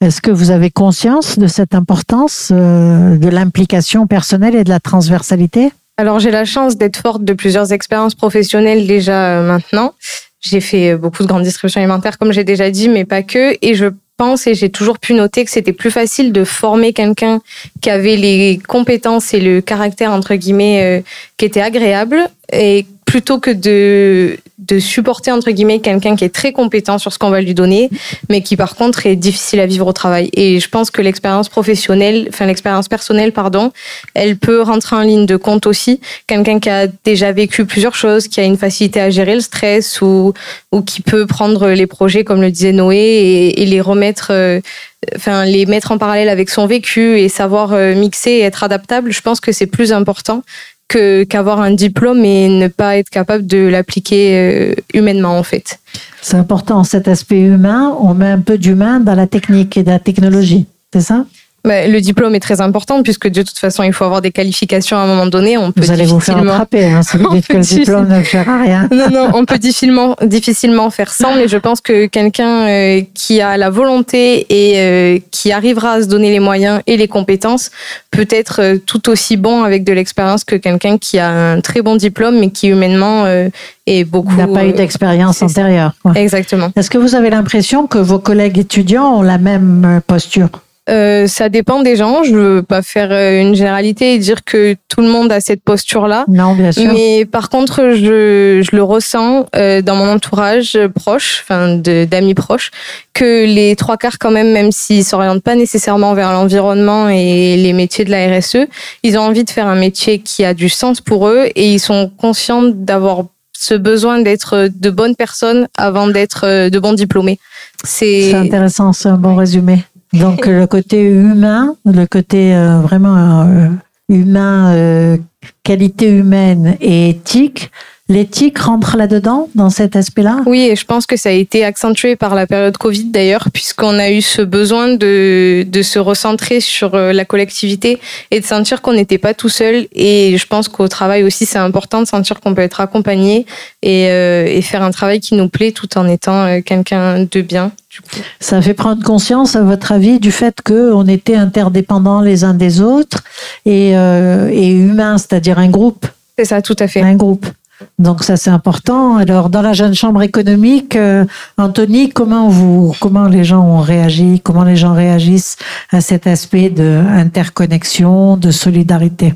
est-ce que vous avez conscience de cette importance de l'implication personnelle et de la transversalité? Alors j'ai la chance d'être forte de plusieurs expériences professionnelles déjà euh, maintenant. J'ai fait euh, beaucoup de grandes distributions alimentaires comme j'ai déjà dit, mais pas que. Et je pense et j'ai toujours pu noter que c'était plus facile de former quelqu'un qui avait les compétences et le caractère entre guillemets euh, qui était agréable et plutôt que de, de supporter, entre guillemets, quelqu'un qui est très compétent sur ce qu'on va lui donner, mais qui, par contre, est difficile à vivre au travail. Et je pense que l'expérience professionnelle, enfin, l'expérience personnelle, pardon, elle peut rentrer en ligne de compte aussi. Quelqu'un qui a déjà vécu plusieurs choses, qui a une facilité à gérer le stress ou, ou qui peut prendre les projets, comme le disait Noé, et, les remettre, euh, enfin, les mettre en parallèle avec son vécu et savoir euh, mixer et être adaptable, je pense que c'est plus important qu'avoir un diplôme et ne pas être capable de l'appliquer euh, humainement en fait. C'est important cet aspect humain. On met un peu d'humain dans la technique et dans la technologie, c'est ça? Le diplôme est très important puisque de toute façon, il faut avoir des qualifications à un moment donné. On peut vous allez vous faire attraper, hein, si vous [LAUGHS] dites que le diplôme ne à rien. Non, non, on peut difficilement, difficilement faire sans, mais je pense que quelqu'un euh, qui a la volonté et euh, qui arrivera à se donner les moyens et les compétences peut être euh, tout aussi bon avec de l'expérience que quelqu'un qui a un très bon diplôme mais qui humainement est beaucoup... N'a pas eu d'expérience antérieure. Exactement. Est-ce que vous avez l'impression que vos collègues étudiants ont la même posture? Euh, ça dépend des gens. Je veux pas faire euh, une généralité et dire que tout le monde a cette posture-là. Non, bien sûr. Mais par contre, je, je le ressens euh, dans mon entourage proche, enfin d'amis proches, que les trois quarts quand même, même s'ils s'orientent pas nécessairement vers l'environnement et les métiers de la RSE, ils ont envie de faire un métier qui a du sens pour eux et ils sont conscients d'avoir ce besoin d'être de bonnes personnes avant d'être de bons diplômés. C'est intéressant, c'est un bon résumé. Donc le côté humain, le côté euh, vraiment euh, humain, euh, qualité humaine et éthique, L'éthique rentre là-dedans, dans cet aspect-là? Oui, et je pense que ça a été accentué par la période Covid d'ailleurs, puisqu'on a eu ce besoin de, de se recentrer sur euh, la collectivité et de sentir qu'on n'était pas tout seul. Et je pense qu'au travail aussi, c'est important de sentir qu'on peut être accompagné et, euh, et, faire un travail qui nous plaît tout en étant euh, quelqu'un de bien. Ça fait prendre conscience, à votre avis, du fait qu'on était interdépendants les uns des autres et, et humains, c'est-à-dire un groupe? C'est ça, tout à fait. Un groupe. Donc ça c'est important. Alors dans la jeune chambre économique, euh, Anthony, comment vous, comment les gens ont réagi, comment les gens réagissent à cet aspect de interconnexion, de solidarité,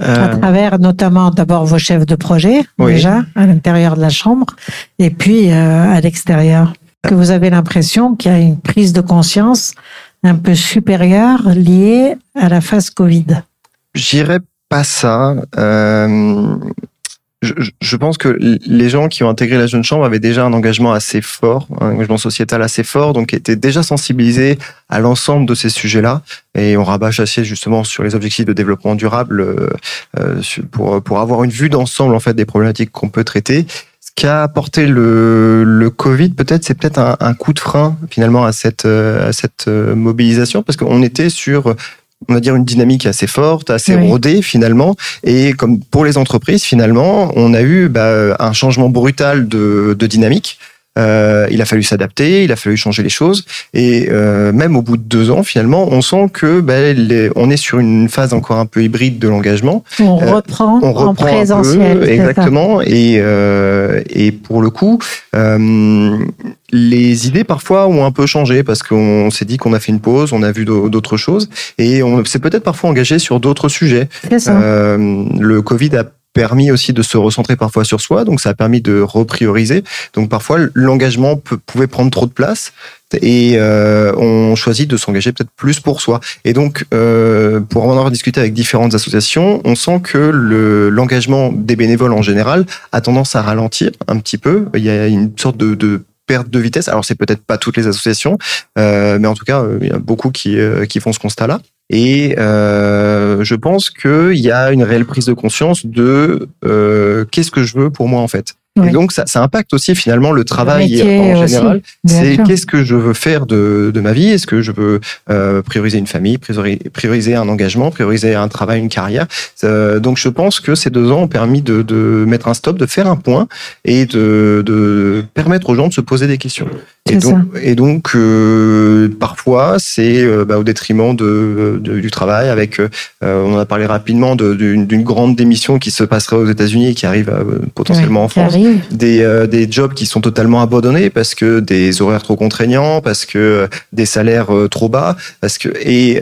euh... à travers notamment d'abord vos chefs de projet oui. déjà à l'intérieur de la chambre et puis euh, à l'extérieur. Que vous avez l'impression qu'il y a une prise de conscience un peu supérieure liée à la phase Covid? J'irais pas ça. Euh, je, pense que les gens qui ont intégré la jeune chambre avaient déjà un engagement assez fort, un engagement sociétal assez fort, donc étaient déjà sensibilisés à l'ensemble de ces sujets-là. Et on rabâche assez justement sur les objectifs de développement durable euh, pour, pour avoir une vue d'ensemble en fait des problématiques qu'on peut traiter. Ce qu'a apporté le, le Covid, peut-être, c'est peut-être un, un, coup de frein finalement à cette, à cette mobilisation, parce qu'on était sur on va dire une dynamique assez forte, assez oui. rodée finalement. Et comme pour les entreprises, finalement, on a eu bah, un changement brutal de, de dynamique. Euh, il a fallu s'adapter, il a fallu changer les choses. Et euh, même au bout de deux ans, finalement, on sent que les, on est sur une phase encore un peu hybride de l'engagement. On, euh, reprend on reprend en présentiel. Peu, exactement. Et, euh, et pour le coup, euh, les idées parfois ont un peu changé parce qu'on s'est dit qu'on a fait une pause, on a vu d'autres choses et on s'est peut-être parfois engagé sur d'autres sujets. Euh, le Covid a permis aussi de se recentrer parfois sur soi, donc ça a permis de reprioriser. Donc parfois l'engagement pouvait prendre trop de place et euh, on choisit de s'engager peut-être plus pour soi. Et donc euh, pour en avoir discuté avec différentes associations, on sent que le l'engagement des bénévoles en général a tendance à ralentir un petit peu. Il y a une sorte de, perte de vitesse. Alors c'est peut-être pas toutes les associations, euh, mais en tout cas il y a beaucoup qui font ce constat-là. Et euh, je pense qu'il y a une réelle prise de conscience de euh, qu'est-ce que je veux pour moi en fait. Et donc ça, ça, impacte aussi finalement le travail le en général. C'est qu'est-ce que je veux faire de, de ma vie? Est-ce que je veux euh, prioriser une famille, prioriser un engagement, prioriser un travail, une carrière? Euh, Donc je pense que ces deux ans ont permis de, de, mettre un stop, de faire un point et de, de permettre aux gens de se poser des questions. Et donc, et donc euh, parfois, c'est euh, bah, au détriment de, de, du travail. Avec, euh, on en a parlé rapidement d'une grande démission qui se passerait aux États-Unis et qui arrive euh, potentiellement ouais, en France. Des, euh, des jobs qui sont totalement abandonnés parce que des horaires trop contraignants, parce que des salaires trop bas, parce que et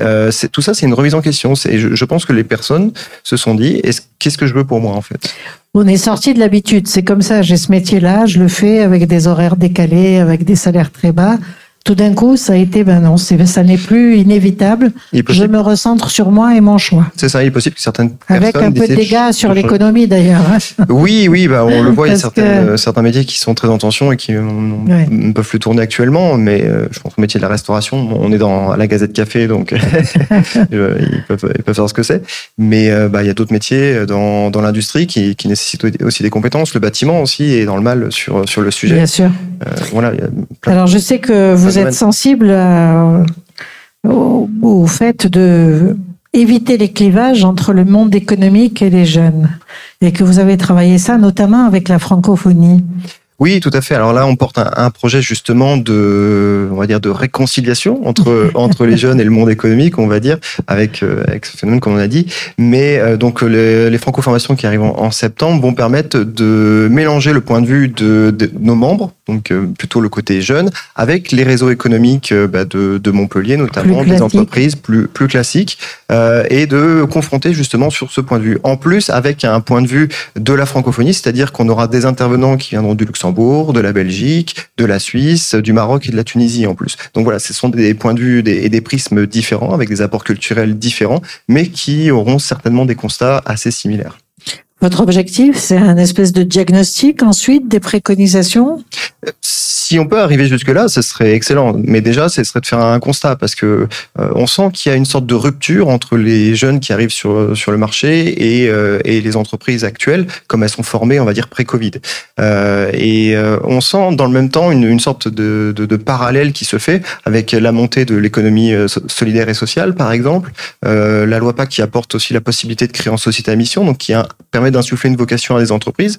tout ça, c'est une remise en question. Je, je pense que les personnes se sont dit, qu'est-ce que je veux pour moi en fait? On est sorti de l'habitude. C'est comme ça. J'ai ce métier-là. Je le fais avec des horaires décalés, avec des salaires très bas. Tout d'un coup, ça a été, ben non, ça n'est plus inévitable. Je me recentre sur moi et mon choix. C'est ça, il est possible que certaines Avec personnes... Avec un peu de dégâts sur l'économie d'ailleurs. [LAUGHS] Oui, oui, bah, on le voit, il y a que... certains métiers qui sont très en tension et qui ouais. ne peuvent plus tourner actuellement, mais euh, je pense au métier de la restauration, on est dans la Gazette Café, donc [LAUGHS] [LAUGHS] ils, peuvent, ils peuvent savoir ce que c'est. Mais euh, bah, il y a d'autres métiers dans, dans l'industrie qui, qui nécessitent aussi des compétences. Le bâtiment aussi est dans le mal sur, sur le sujet. Bien sûr. Euh, voilà, Alors je sais que vous êtes sensible à, au, au, fait de éviter les clivages entre le monde économique et les jeunes et que vous avez travaillé ça notamment avec la francophonie. Oui, tout à fait. Alors là, on porte un, un, projet justement de, on va dire, de réconciliation entre [LAUGHS] entre les jeunes et le monde économique, on va dire, avec euh, avec ce phénomène comme on a dit. Mais euh, donc les, les franco-formations qui arrivent en, en, septembre vont permettre de mélanger le point de vue de, de nos membres, donc euh, plutôt le côté jeune, avec les réseaux économiques bah, de, de Montpellier, notamment des entreprises plus plus classiques, et de confronter justement sur ce point de vue. En plus, avec un point de vue de la francophonie, c'est-à-dire qu'on aura des intervenants qui viendront du Luxembourg de la Belgique, de la Suisse, du Maroc et de la Tunisie en plus. Donc voilà, ce sont des points de vue et des prismes différents, avec des apports culturels différents, mais qui auront certainement des constats assez similaires. Votre objectif, c'est un espèce de diagnostic ensuite, des préconisations? Si on peut arriver jusque-là, ce serait excellent. Mais déjà, ce serait de faire un constat parce que euh, on sent qu'il y a une sorte de rupture entre les jeunes qui arrivent sur sur le marché et, euh, et les entreprises actuelles, comme elles sont formées, on va dire pré-Covid. Euh, et on sent dans le même temps une, une sorte de, de, parallèle qui se fait avec la montée de l'économie solidaire et sociale, par exemple, la loi PAC qui apporte aussi la possibilité de créer en société à mission, donc qui permet d'insuffler une vocation à des entreprises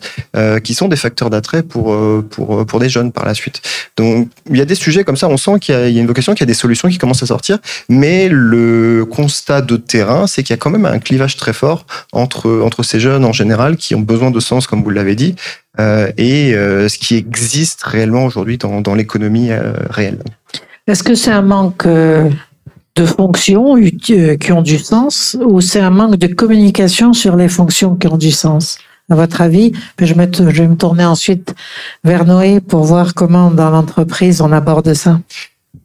qui sont des facteurs d'attrait pour pour pour des jeunes par la suite. Donc il y a des sujets comme ça, on sent qu'il y, a une vocation, qu'il y a des solutions qui commencent à sortir, mais le constat de terrain, c'est qu'il y a quand même un clivage très fort entre entre ces jeunes en général qui ont besoin de sens, comme vous l'avez dit, euh, et euh, ce qui existe réellement aujourd'hui dans, dans l'économie euh, réelle. Est-ce que c'est un manque euh, de fonctions qui ont du sens ou c'est un manque de communication sur les fonctions qui ont du sens? À votre avis je, je vais me tourner ensuite vers Noé pour voir comment dans l'entreprise on aborde ça.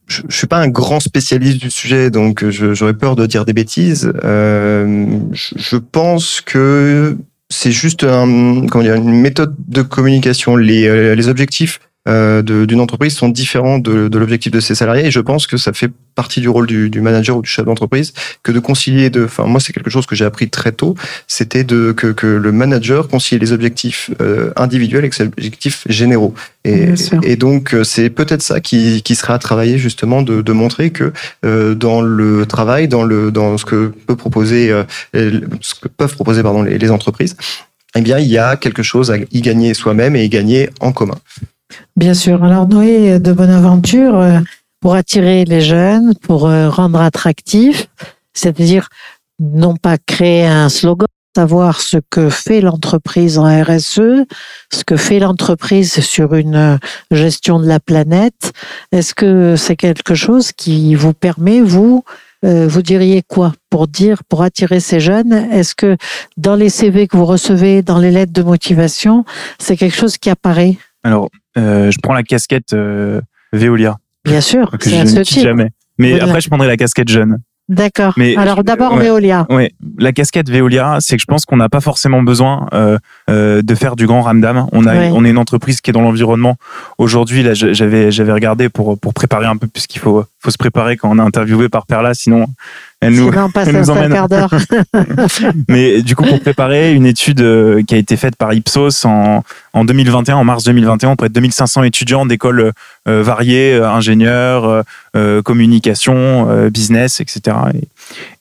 Je, je suis pas un grand spécialiste du sujet, donc j'aurais peur de dire des bêtises. Euh, je, pense que c'est juste comment dire, une méthode de communication. Les, les objectifs euh, d'une entreprise sont différents de, de l'objectif de ses salariés. Et je pense que ça fait partie du rôle du, du manager ou du chef d'entreprise que de concilier. De, enfin, moi, c'est quelque chose que j'ai appris très tôt. C'était de que, que le manager concilie les objectifs euh, individuels avec les objectifs généraux. Et, et donc, euh, c'est peut-être ça qui, qui sera à travailler justement de, de montrer que euh, dans le travail, dans le dans ce que peut proposer, euh, ce que peuvent proposer pardon les, les entreprises, eh bien, il y a quelque chose à y gagner soi-même et y gagner en commun. Bien sûr. Alors Noé de Bonaventure, euh, pour attirer les jeunes, pour euh, rendre attractif, c'est-à-dire non pas créer un slogan, savoir ce que fait l'entreprise en RSE, ce que fait l'entreprise sur une euh, gestion de la planète. Est-ce que c'est quelque chose qui vous permet, vous, vous diriez quoi pour dire, pour attirer ces jeunes? Est-ce que dans les CV que vous recevez, dans les lettres de motivation, c'est quelque chose qui apparaît? Alors, euh, je prends la casquette euh, Veolia. Bien sûr, que je ne quitte jamais. Mais Oui, après, je prendrai la casquette jeune. D'accord. Mais- Alors d'abord ouais. Veolia. Ouais, la casquette Veolia, c'est que je pense qu'on n'a pas forcément besoin euh, euh, de faire du grand ramdam. On a, Ouais. on est une entreprise qui est dans l'environnement. Aujourd'hui, là, j'avais, j'avais regardé pour pour préparer un peu puisqu'il faut, faut se préparer quand on est interviewé par Perla, sinon elle nous. On passe elle nous un emmène. quart d'heure. [LAUGHS] Mais du coup, pour préparer une étude euh, qui a été faite par Ipsos en, en 2021, en mars 2021, auprès de 2500 étudiants d'écoles euh, variées, ingénieurs, communication, business, etc. Et,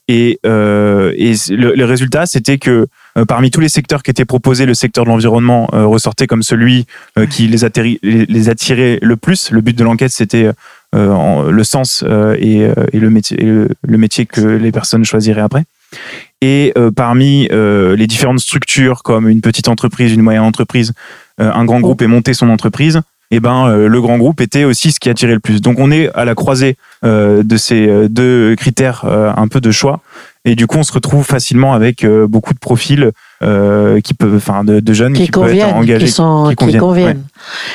et, euh, et le, le résultat, c'était que parmi tous les secteurs qui étaient proposés, le secteur de l'environnement euh, ressortait comme celui euh, qui les, atterri- les, les attirait le plus. Le but de l'enquête, c'était euh, le sens euh, et, euh, et le métier, et le, le métier que les personnes choisiraient après. Et euh, parmi euh, les différentes structures, comme une petite entreprise, une moyenne entreprise, euh, un grand groupe et monter son entreprise, et ben euh, le grand groupe était aussi ce qui attirait le plus. Donc on est à la croisée euh, de ces euh, deux critères un peu de choix. Et du coup, on se retrouve facilement avec beaucoup de profils euh, qui peuvent, enfin, de, de jeunes qui, qui peuvent être engagés. qui, sont, qui qui conviennent.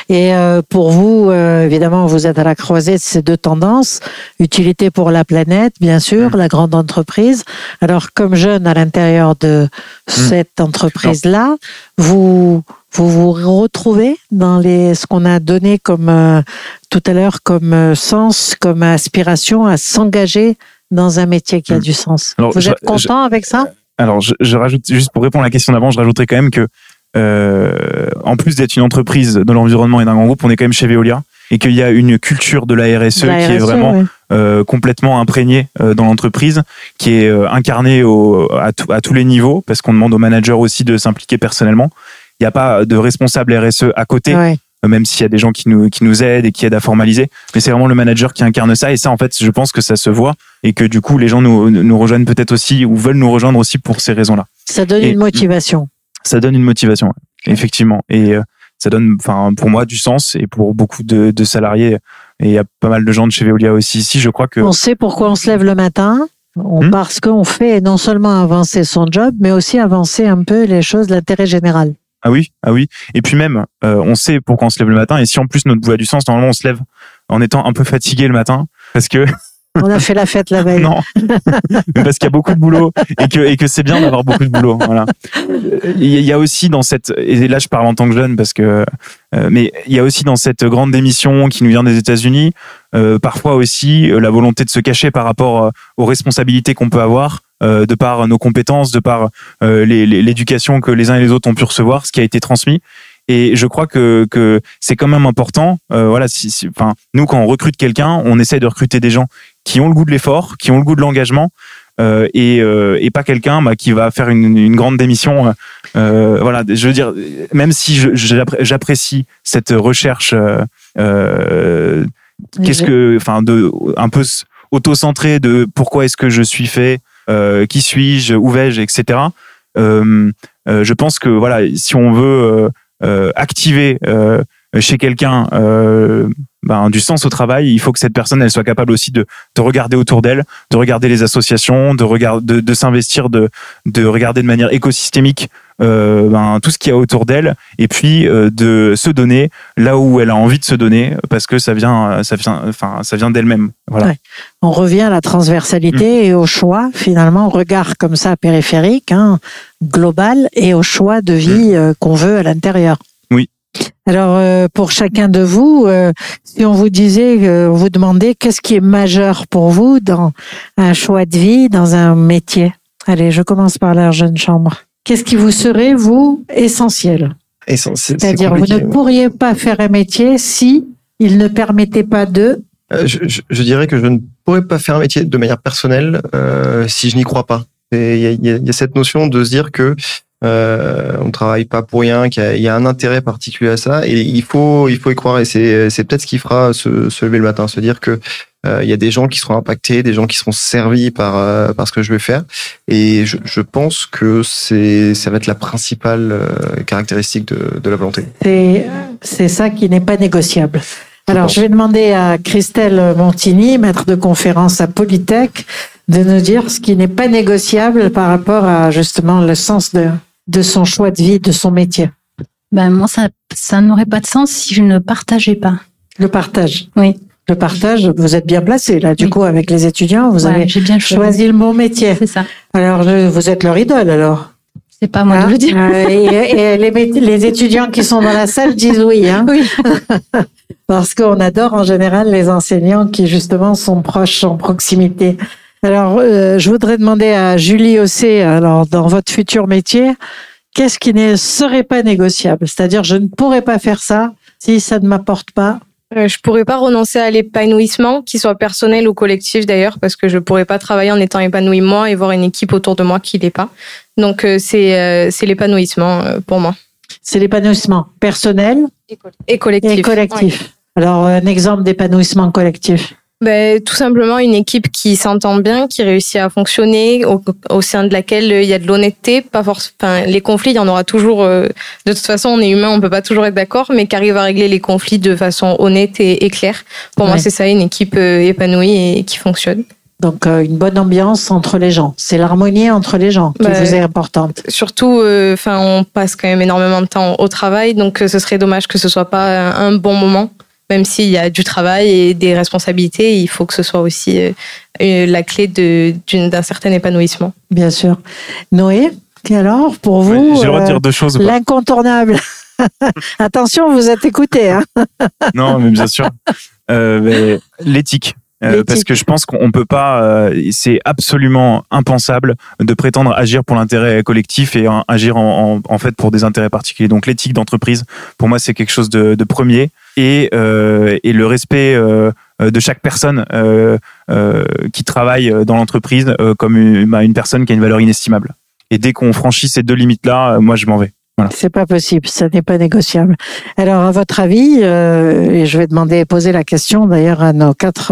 Et euh, pour vous, euh, évidemment, vous êtes à la croisée de ces deux tendances utilité pour la planète, bien sûr, Mm. la grande entreprise. Alors, comme jeune à l'intérieur de cette entreprise-là, vous vous vous retrouvez dans les ce qu'on a donné comme euh, tout à l'heure comme sens, comme aspiration à s'engager dans un métier qui a Mm. du sens. Alors, vous êtes content avec ça? Alors, je, je rajoute juste pour répondre à la question d'avant, je rajouterais quand même que euh, en plus d'être une entreprise de l'environnement et d'un grand groupe, on est quand même chez Veolia et qu'il y a une culture de la RSE La qui est RSE, vraiment ouais. euh, complètement imprégnée euh, dans l'entreprise, qui est incarnée au, à, tout- à tous les niveaux, parce qu'on demande aux managers aussi de s'impliquer personnellement. Il n'y a pas de responsable RSE à côté, Ouais. Euh, même s'il y a des gens qui nous, qui nous aident et qui aident à formaliser. Mais c'est vraiment le manager qui incarne ça. Et ça, en fait, je pense que ça se voit et que du coup, les gens nous, nous rejoignent peut-être aussi ou veulent nous rejoindre aussi pour ces raisons-là. Ça donne Et- une motivation. Ça donne une motivation, effectivement. Et euh, ça donne, enfin, pour moi, du sens et pour beaucoup de, de salariés. Et il y a pas mal de gens de chez Veolia aussi ici. Je crois que On sait pourquoi on se lève le matin. On, Hmm. Parce qu'on fait non seulement avancer son job, mais aussi avancer un peu les choses l'intérêt général. Ah oui, ah oui. Et puis même, euh, on sait pourquoi on se lève le matin. Et si en plus notre boulot a du sens, normalement on se lève en étant un peu fatigué le matin, parce que On a fait la fête la veille. [LAUGHS] Non, mais parce qu'il y a beaucoup de boulot et que, et que c'est bien d'avoir beaucoup de boulot. Voilà. Il y a aussi dans cette, et là je parle en tant que jeune parce que, euh, mais il y a aussi dans cette grande démission qui nous vient des États-Unis, euh, parfois aussi euh, la volonté de se cacher par rapport euh, aux responsabilités qu'on peut avoir. Euh, de par nos compétences, de par euh, l'éducation que les uns et les autres ont pu recevoir, ce qui a été transmis. Et je crois que, que c'est quand même important. Euh, voilà, si, si- enfin, nous quand on recrute quelqu'un, on essaie de recruter des gens qui ont le goût de l'effort, qui ont le goût de l'engagement, euh, et, euh, et pas quelqu'un bah, qui va faire une, une grande démission. Voilà, je veux dire, même si j'apprécie cette recherche, qu'est-ce que, enfin, de un peu auto-centré de pourquoi est-ce que je suis fait, qui suis-je, où vais-je, etc. Euh, euh, je pense que voilà, si on veut euh, euh, activer euh, chez quelqu'un euh, ben, du sens au travail, il faut que cette personne elle soit capable aussi de, de regarder autour d'elle, de regarder les associations, de regarder, de, s'investir, de regarder de manière écosystémique euh, ben, tout ce qu'il y a autour d'elle, et puis euh, de se donner là où elle a envie de se donner, parce que ça vient, ça vient, enfin, ça vient d'elle-même. Voilà. Ouais. On revient à la transversalité et au choix, finalement, au regard comme ça périphérique, hein, global, et au choix de vie euh, qu'on veut à l'intérieur. Oui. Alors, euh, pour chacun de vous, euh, si on vous disait, euh, on vous demandait qu'est-ce qui est majeur pour vous dans un choix de vie, dans un métier? Allez, je commence par la jeune chambre. Qu'est-ce qui vous serait, vous, essentiel C'est-à-dire, vous ne pourriez pas faire un métier si il ne permettait pas de... Euh, je, je- je dirais que je ne pourrais pas faire un métier de manière personnelle euh, si je n'y crois pas. Et Il y a, y y cette notion de se dire que euh, on travaille pas pour rien, qu'il y a, il y a un intérêt particulier à ça, et il faut il faut y croire. Et c'est c'est peut-être ce qui fera se, se lever le matin, se dire que il y a des gens qui seront impactés, des gens qui seront servis par euh, par ce que je vais faire. Et je, je pense que c'est ça va être la principale euh, caractéristique de, de la volonté. C'est, c'est ça qui n'est pas négociable. Alors, je vais demander à Christelle Montigny, maître de conférence à Polytech, de nous dire ce qui n'est pas négociable par rapport à justement le sens de, de son choix de vie, de son métier. Ben, moi, ça, ça n'aurait pas de sens si je ne partageais pas. Le partage. Oui. Le partage, vous êtes bien placé là, du Oui. coup, avec les étudiants, vous avez bien choisi. le bon métier. C'est ça. Alors, je- vous êtes leur idole alors. C'est pas moi Hein de le dire. Euh, et et les, mét- les étudiants qui sont dans la salle disent oui. Hein Oui. [LAUGHS] Parce qu'on adore en général les enseignants qui justement sont proches, en proximité. Alors, euh, je voudrais demander à Julie Ossé, alors dans votre futur métier, qu'est-ce qui ne serait pas négociable? C'est-à-dire, je ne pourrais pas faire ça si ça ne m'apporte pas. Euh, je pourrais pas renoncer à l'épanouissement, qu'il soit personnel ou collectif d'ailleurs, parce que je pourrais pas travailler en étant épanoui moi et voir une équipe autour de moi qui l'est pas. Donc euh, c'est euh, c'est l'épanouissement pour moi. C'est l'épanouissement personnel Et collectif. et collectif. Alors, un exemple d'épanouissement collectif. Ben, tout simplement une équipe qui s'entend bien, qui réussit à fonctionner, au, au sein de laquelle euh, il y a de l'honnêteté, pas forcément. Enfin, les conflits, il y en aura toujours. euh, de toute façon, on est humain, on peut pas toujours être d'accord, mais qui arrive à régler les conflits de façon honnête et, et claire. Pour moi, c'est ça, une équipe euh, épanouie et qui fonctionne. Donc, euh, une bonne ambiance entre les gens. C'est l'harmonie entre les gens qui Bah, vous est importante. Surtout, euh, enfin, on passe quand même énormément de temps au travail, donc euh, ce serait dommage que ce soit pas un bon moment. Même s'il y a du travail et des responsabilités, il faut que ce soit aussi euh, euh, la clé d'un certain épanouissement. Bien sûr. Noé, et alors, pour vous, Ouais, euh, l'incontournable. [LAUGHS] Attention, vous êtes écoutés. Hein [LAUGHS] Non, mais bien sûr. Euh, mais l'éthique. Euh, parce que je pense qu'on peut pas, euh, c'est absolument impensable de prétendre agir pour l'intérêt collectif et en- agir en, en, en fait pour des intérêts particuliers. Donc l'éthique d'entreprise, pour moi, c'est quelque chose de, de premier et, euh, et le respect euh, de chaque personne euh, qui travaille dans l'entreprise comme une, bah, une personne qui a une valeur inestimable. Et dès qu'on franchit ces deux limites-là, moi, je m'en vais. C'est pas possible, ça n'est pas négociable. Alors, à votre avis, et je vais demander, poser la question d'ailleurs à nos quatre,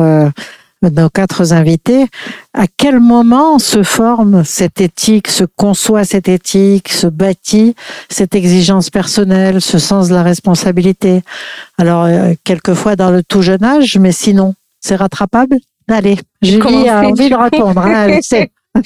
nos quatre invités, à quel moment se forme cette éthique, se conçoit cette éthique, se bâtit cette exigence personnelle, ce sens de la responsabilité? Alors, euh, quelquefois dans le tout jeune âge, mais sinon, c'est rattrapable? Allez, Julie a envie de répondre. hein, elle sait. [LAUGHS]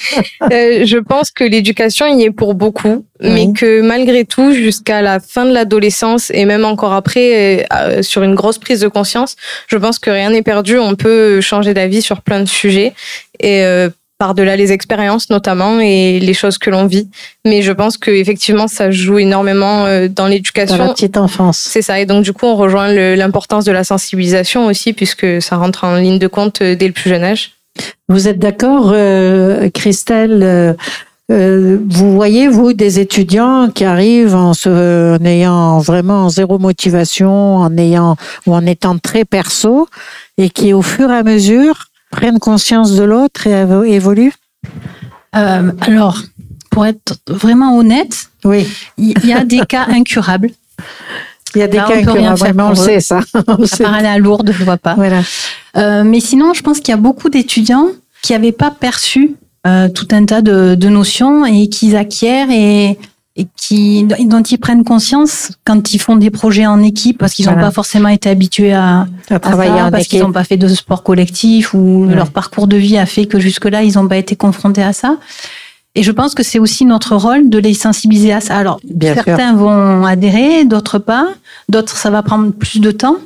Euh, je pense que l'éducation y est pour beaucoup, mais que malgré tout, jusqu'à la fin de l'adolescence et même encore après, euh, sur une grosse prise de conscience, je pense que rien n'est perdu. On peut changer d'avis sur plein de sujets et euh, par-delà les expériences notamment et les choses que l'on vit. Mais je pense que effectivement, ça joue énormément euh, dans Dans la l'éducation. petite enfance. C'est ça. Et donc, du coup, on rejoint l'importance de la sensibilisation aussi, puisque ça rentre en ligne de compte euh, dès le plus jeune âge. Vous êtes d'accord, euh, Christelle euh, euh, Vous voyez, vous, des étudiants qui arrivent en, se, en ayant vraiment zéro motivation, en ayant ou en étant très perso, et qui, au fur et à mesure, prennent conscience de l'autre et évo- évoluent? Euh, alors, pour être vraiment honnête, Oui, il y a des cas incurables. [LAUGHS] il y a des Là, cas on rien mais on le sait, ça. On À part [LAUGHS] aller à Lourdes, je vois pas. Voilà. Euh, mais sinon, je pense qu'il y a beaucoup d'étudiants qui n'avaient pas perçu euh, tout un tas de, de notions et qu'ils acquièrent et, et qui, dont ils prennent conscience quand ils font des projets en équipe parce qu'ils n'ont Voilà. pas forcément été habitués à, À à travailler ça, en parce qu'ils n'ont pas fait de sport collectif ou Ouais. leur parcours de vie a fait que jusque-là, ils n'ont pas été confrontés à ça. Et je pense que c'est aussi notre rôle de les sensibiliser à ça. Alors, Bien sûr. certains vont adhérer, d'autres pas, d'autres ça va prendre plus de temps.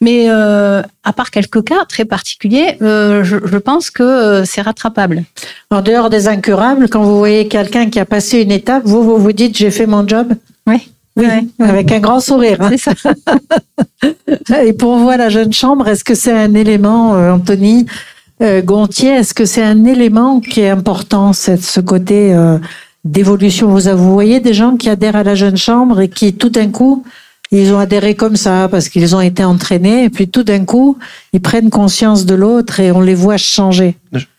Mais euh, à part quelques cas très particuliers, euh, je, je pense que euh, c'est rattrapable. En dehors des incurables, quand vous voyez quelqu'un qui a passé une étape, vous, vous vous dites, j'ai fait mon job Oui, Oui, Ouais, avec un grand sourire. hein. c'est ça. [LAUGHS] Et pour vous, à la jeune chambre, est-ce que c'est un élément, Anthony euh, Gontier, est-ce que c'est un élément qui est important, cette, ce côté euh, d'évolution? Vous, vous voyez des gens qui adhèrent à la jeune chambre et qui, tout d'un coup, ils ont adhéré comme ça parce qu'ils ont été entraînés, et puis tout d'un coup, ils prennent conscience de l'autre et on les voit changer.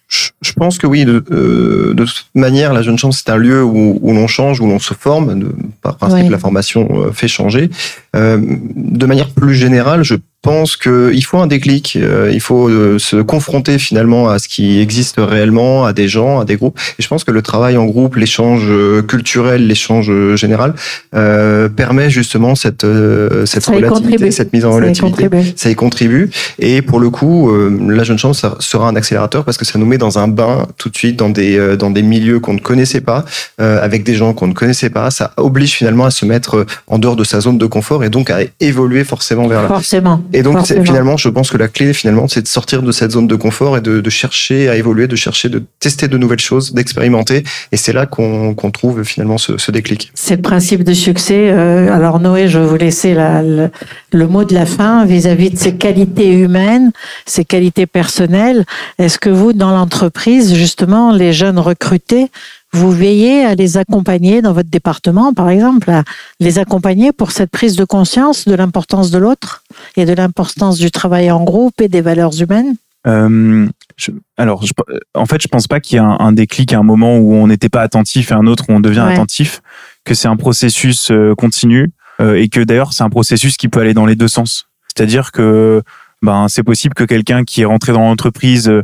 Je, je pense que oui, de, euh, de toute manière, la jeune chambre, c'est un lieu où, où l'on change, où l'on se forme. De, par principe, Oui. la formation fait changer. De manière plus générale, je pense qu'il faut un déclic. euh, il faut euh, se confronter finalement à ce qui existe réellement, à des gens, à des groupes. Et je pense que le travail en groupe, l'échange euh, culturel, l'échange général, euh, permet justement cette, euh, cette Ça relativité, cette mise en Ça relativité ça y contribue. Et pour le coup, euh, la jeune ça sera un accélérateur parce que ça nous met dans un bain tout de suite dans des dans des milieux qu'on ne connaissait pas, avec des gens qu'on ne connaissait pas. Ça oblige finalement à se mettre en dehors de sa zone de confort et donc à évoluer forcément vers là. Forcément. Et donc finalement, je pense que la clé finalement, c'est de sortir de cette zone de confort et de, de chercher à évoluer, de chercher de tester de nouvelles choses, d'expérimenter. Et c'est là qu'on trouve finalement ce, ce déclic. C'est le principe de succès. Euh, alors Noé, je vais vous laisser la- le, le mot de la fin vis-à-vis de ces qualités humaines, ces qualités personnelles. Est-ce que vous, dans l'entreprise, justement, les jeunes recrutés, vous veillez à les accompagner dans votre département, par exemple, à les accompagner pour cette prise de conscience de l'importance de l'autre et de l'importance du travail en groupe et des valeurs humaines? Euh, je- alors, je- en fait, je pense pas qu'il y ait un, un déclic à un moment où on n'était pas attentif et un autre où on devient Ouais. attentif, que c'est un processus euh, continu euh, et que d'ailleurs c'est un processus qui peut aller dans les deux sens. C'est-à-dire que ben c'est possible que quelqu'un qui est rentré dans l'entreprise euh, euh,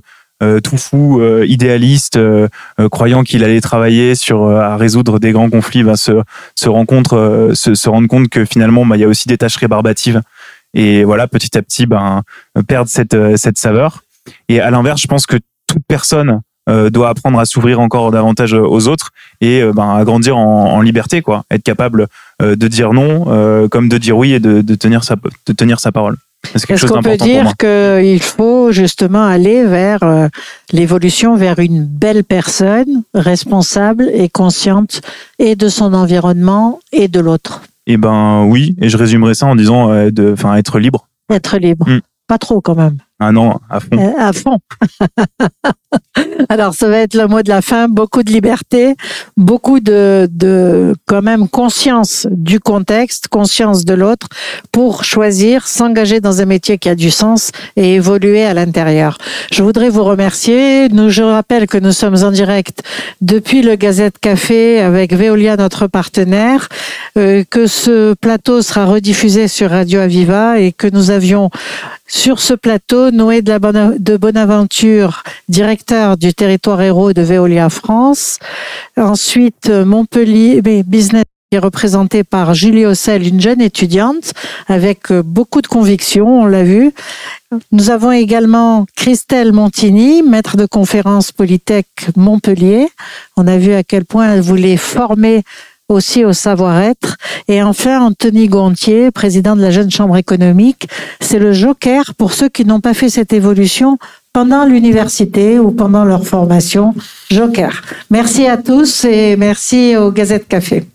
tout fou, euh, idéaliste, euh, euh, croyant qu'il allait travailler sur euh, à résoudre des grands conflits, ben, se se rencontre, euh, se, se rendre compte que finalement ben, il y a aussi des tâches rébarbatives et voilà petit à petit ben perdre cette euh, cette saveur. Et à l'inverse, je pense que toute personne euh, doit apprendre à s'ouvrir encore davantage aux autres et euh, ben, à grandir en, en liberté, quoi. Être capable euh, de dire non, euh, comme de dire oui et de, de tenir sa de tenir sa parole. Est-ce qu'on peut dire qu'il faut justement aller vers euh, l'évolution vers une belle personne responsable et consciente et de son environnement et de l'autre? Et ben oui, et je résumerai ça en disant euh, de, être libre. Être libre. Mm. Pas trop quand même. Un an à fond. Euh, à fond. [LAUGHS] Alors, ça va être le mot de la fin. Beaucoup de liberté, beaucoup de, de quand même conscience du contexte, conscience de l'autre pour choisir, s'engager dans un métier qui a du sens et évoluer à l'intérieur. Je voudrais vous remercier. Nous, je rappelle que nous sommes en direct depuis le Gazette Café avec Veolia, notre partenaire, euh, que ce plateau sera rediffusé sur Radio Aviva et que nous avions sur ce plateau, Noé de, Bonaventure, directeur du territoire héros de Veolia France. Ensuite, euh, Montpellier Business qui est représentée par Julie Ossel, une jeune étudiante avec euh, beaucoup de conviction, on l'a vu. Nous avons également Christelle Montigny, maître de conférence Polytech Montpellier. On a vu à quel point elle voulait former aussi au savoir-être. Et enfin, Anthony Gontier, président de la Jeune Chambre économique. C'est le joker pour ceux qui n'ont pas fait cette évolution pendant l'université ou pendant leur formation. Joker. Merci à tous et merci au Gazette Café.